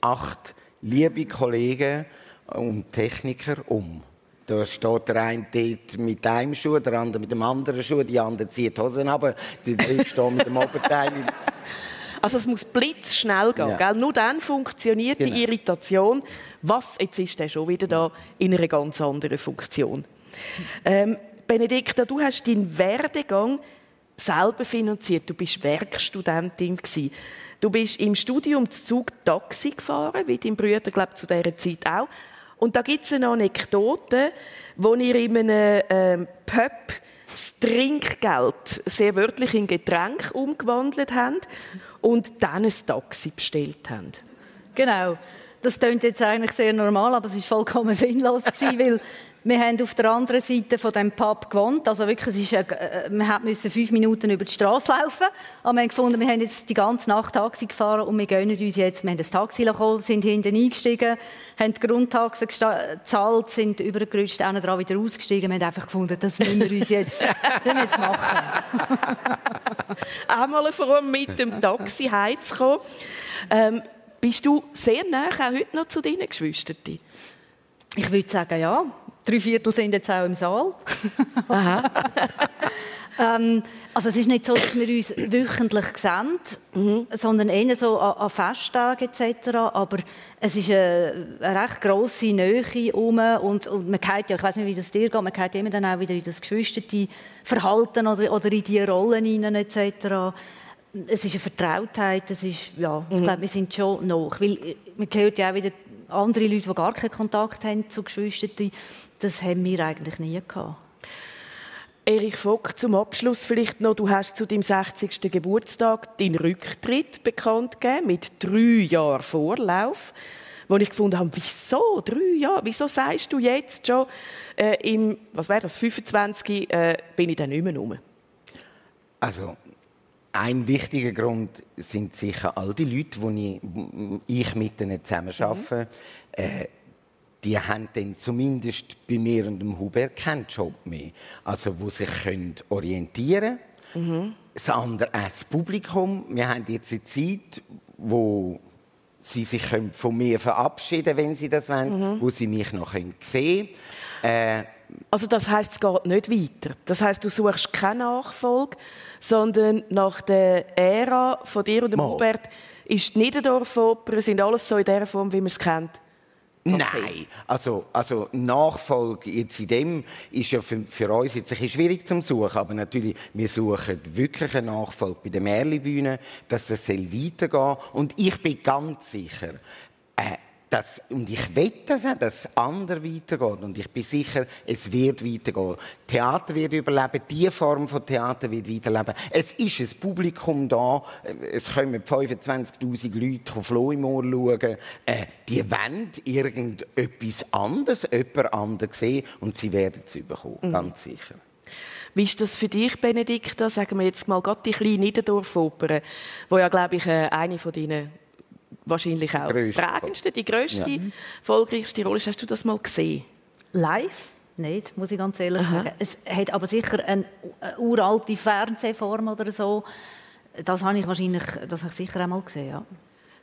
acht liebe Kollegen und Techniker um. Da steht der eine dort mit einem Schuh, der andere mit dem anderen Schuh, die andere zieht die Hosen ab, die dritte steht mit dem Oberteil. Also es muss blitzschnell gehen. Ja. Gell? Nur dann funktioniert Genau. die Irritation. Was, jetzt ist der schon wieder da in einer ganz anderen Funktion. Ähm, Benedikta, du hast deinen Werdegang selber finanziert. Du bist Werkstudentin gsi. Du bist im Studium zu Zug Taxi gefahren, wie dein Bruder, glaube zu dieser Zeit auch. Und da gibt es eine Anekdote, wo ihr in einem ähm, Pub das Trinkgeld sehr wörtlich in Getränk umgewandelt habt und dann ein Taxi bestellt habt. Genau. Das klingt jetzt eigentlich sehr normal, aber es ist vollkommen sinnlos gewesen, weil wir haben auf der anderen Seite von dem Pub gewohnt. Also wirklich, es ist, äh, äh, wir hat müssen fünf Minuten über die Straße laufen. Aber wir haben gefunden, wir haben jetzt die ganze Nacht Taxi gefahren und wir gönnen uns jetzt. Wir haben das Taxi bekommen, sind hinten eingestiegen, haben die Grundtaxe gezahlt, sind übergerutscht, auch dran wieder ausgestiegen. Wir haben einfach gefunden, das müssen wir uns jetzt, wir jetzt machen. Einmal vor allem mit dem Taxi heimzukommen. Ähm, bist du sehr nah auch heute noch zu deinen Geschwistern? Ich würde sagen, ja. Drei Viertel sind jetzt auch im Saal. ähm, also es ist nicht so, dass wir uns wöchentlich sehen, sondern eher so an, an Festtagen etc. Aber es ist eine, eine recht grosse Nähe um und, und man geht ja, ich weiß nicht, wie das dir geht, man geht immer dann auch wieder in das geschwisterte Verhalten oder, oder in die Rollen hinein etc. Es ist eine Vertrautheit, es ist, ja, ich glaube, wir sind schon noch, weil äh, man hört ja auch wieder andere Leute, die gar keinen Kontakt haben zu Geschwisterten, das haben wir eigentlich nie gehabt. Erich Vogt, zum Abschluss vielleicht noch, du hast zu deinem 60. Geburtstag deinen Rücktritt bekannt gegeben, mit drei Jahren Vorlauf, wo ich gefunden habe, wieso drei Jahre? Wieso sagst du jetzt schon, äh, im, was wäre das, 25, äh, bin ich dann nicht mehr rum? Also, ein wichtiger Grund sind sicher all die Leute, die ich, ich mit ihnen zusammen arbeite. Äh, die haben dann zumindest bei mir und dem Hubert keinen Job mehr. Also, wo sich können orientieren können. Das andere auch das Publikum. Wir haben jetzt eine Zeit, wo sie sich können von mir verabschieden können, wenn sie das wollen, wo sie mich noch können sehen können. Äh, Also das heißt, es geht nicht weiter. Das heißt, du suchst keine Nachfolge, sondern nach der Ära von dir und dem Mal. Hubert ist die Niederdorf-Oper, sind alles so in der Form, wie man es kennt. Nein, also, also Nachfolge jetzt in dem ist ja für, für uns jetzt ein bisschen schwierig zum Suchen, aber natürlich, wir suchen wirklich eine Nachfolge bei der Merli-Bühne, dass das soll weitergehen und ich bin ganz sicher, äh, dass, und ich wette dass es anders weitergeht und ich bin sicher, es wird weitergehen. Theater wird überleben, die Form von Theater wird weiterleben. Es ist ein Publikum da, es kommen 25'000 Leute auf Flo im Ohr schauen, äh, die wollen irgendetwas anderes, jemand anderes sehen und sie werden es bekommen, ganz sicher. Wie ist das für dich, Benedikta? Sagen wir jetzt mal gerade die kleine Niederdorf-Oper, wo ja, glaube ich, äh, eine von deinen wahrscheinlich auch Grösste. prägendsten, die grösste, Ja. erfolgreichste Rolle ist. Hast du das mal gesehen? Live? Nicht, muss ich ganz ehrlich sagen. Es hat aber sicher eine, eine uralte Fernsehform oder so. Das habe ich wahrscheinlich, das habe ich sicher einmal gesehen, ja.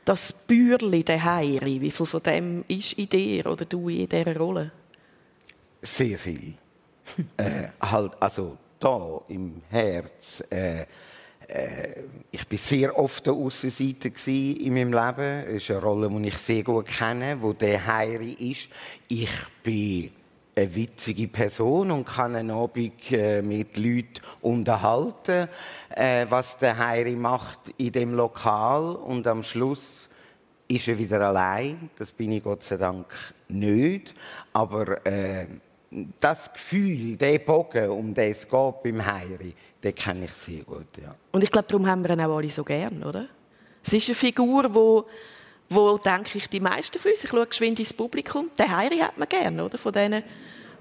Das Bürli, der Heiri, wie viel von dem ist in dir oder du in dieser Rolle? Sehr viel. äh, halt, also da im Herz. Äh, äh, ich bin sehr oft der Aussenseiter in meinem Leben. Das ist eine Rolle, die ich sehr gut kenne, wo der Heiri ist. Ich bin eine witzige Person und kann einen Abend äh, mit Leuten unterhalten, äh, was der Heiri macht in dem Lokal und am Schluss ist er wieder allein. Das bin ich Gott sei Dank nicht, aber äh, das Gefühl, der Bogen, um den es geht beim Heiri, den kenne ich sehr gut. Ja. Und ich glaube, darum haben wir ihn auch alle so gern, oder? Es ist eine Figur, wo, wo denke ich, die meisten von uns, ich schaue geschwind ins Publikum, den Heiri hat man gern, oder? Von denen,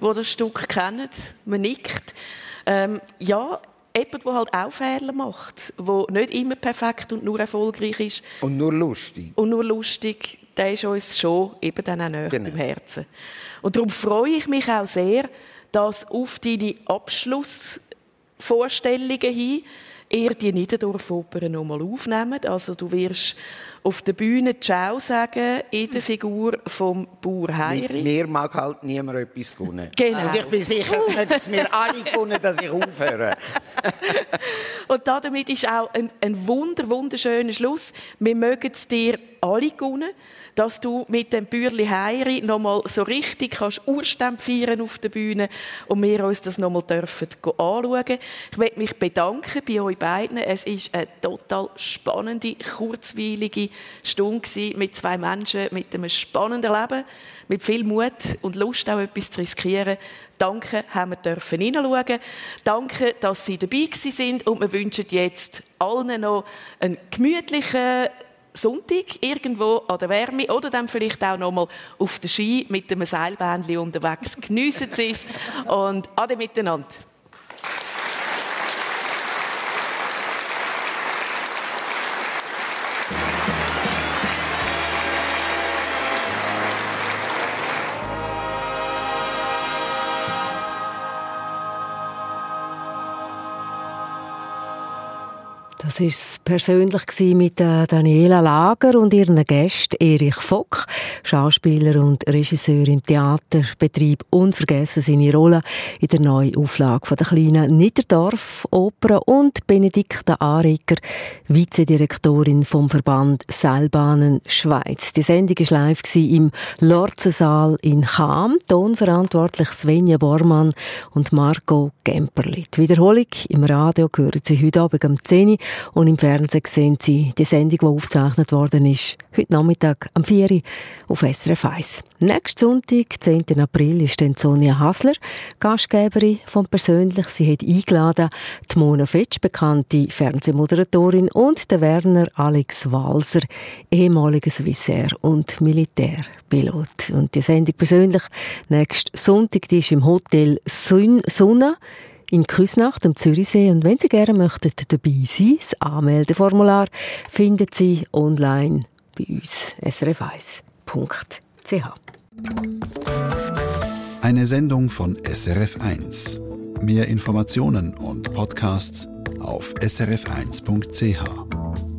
die das Stück kennen. Man nickt. Ähm, ja, jemand, der halt auch Fehler macht, der nicht immer perfekt und nur erfolgreich ist. Und nur lustig. Und nur lustig, der ist uns schon eben dann auch näher genau. im Herzen. Und darum freue ich mich auch sehr, dass auf deine Abschlussvorstellungen hin ihr die Niederdorf-Oper nochmal aufnehmt. Also du wirst auf der Bühne Ciao sagen in der Figur vom Bauer Heiri. Mit mir mag halt niemand etwas gewinnen. Genau. Und ich bin sicher, es möchten mir alle gewinnen, dass ich aufhöre. Und damit ist auch ein, ein wunder, wunderschöner Schluss. Wir mögen es dir alle gewinnen dass du mit dem Bürli Heiri nochmal so richtig kannst Urständ feiern auf der Bühne und wir uns das nochmal dürfen anschauen. Ich möchte mich bedanken bei euch beiden. Es ist eine total spannende, kurzweilige Stunde mit zwei Menschen mit einem spannenden Leben, mit viel Mut und Lust auch etwas zu riskieren. Danke, haben wir dürfen hineinschauen. Danke, dass Sie dabei sind und wir wünschen jetzt allen noch einen gemütlichen Sonntag irgendwo an der Wärme oder dann vielleicht auch noch mal auf der Ski mit einem Seilbähnchen unterwegs. Geniessen Sie es und ade miteinander. Das war persönlich mit Daniela Lager und ihren Gästen Erich Fock, Schauspieler und Regisseur im Theaterbetrieb unvergessen seine Rolle in der neuen Auflage der kleinen Niederdorf-Oper und Benedikta Arecker, Vizedirektorin vom Verband Seilbahnen Schweiz. Die Sendung war live im Lorzensaal in Cham. Tonverantwortlich Svenja Bormann und Marco Gemperli. Die Wiederholung im Radio hören Sie heute Abend um 10 Uhr und im Fernsehen sehen Sie die Sendung, die aufgezeichnet worden ist, heute Nachmittag am 4 Uhr auf SRF 1. Nächsten Sonntag, 10. April, ist dann Sonja Hasler, Gastgeberin von Persönlich. Sie hat eingeladen die Mona Fetsch, bekannte Fernsehmoderatorin, und den Werner Alex Walser, ehemaliger Swissair und Militärpilot. Und die Sendung persönlich nächsten Sonntag, die ist im Hotel Sonne in Küsnacht am Zürichsee. Und wenn Sie gerne möchten dabei sein, das Anmeldeformular finden Sie online bei uns srf1.ch. Eine Sendung von SRF1. Mehr Informationen und Podcasts auf srf1.ch.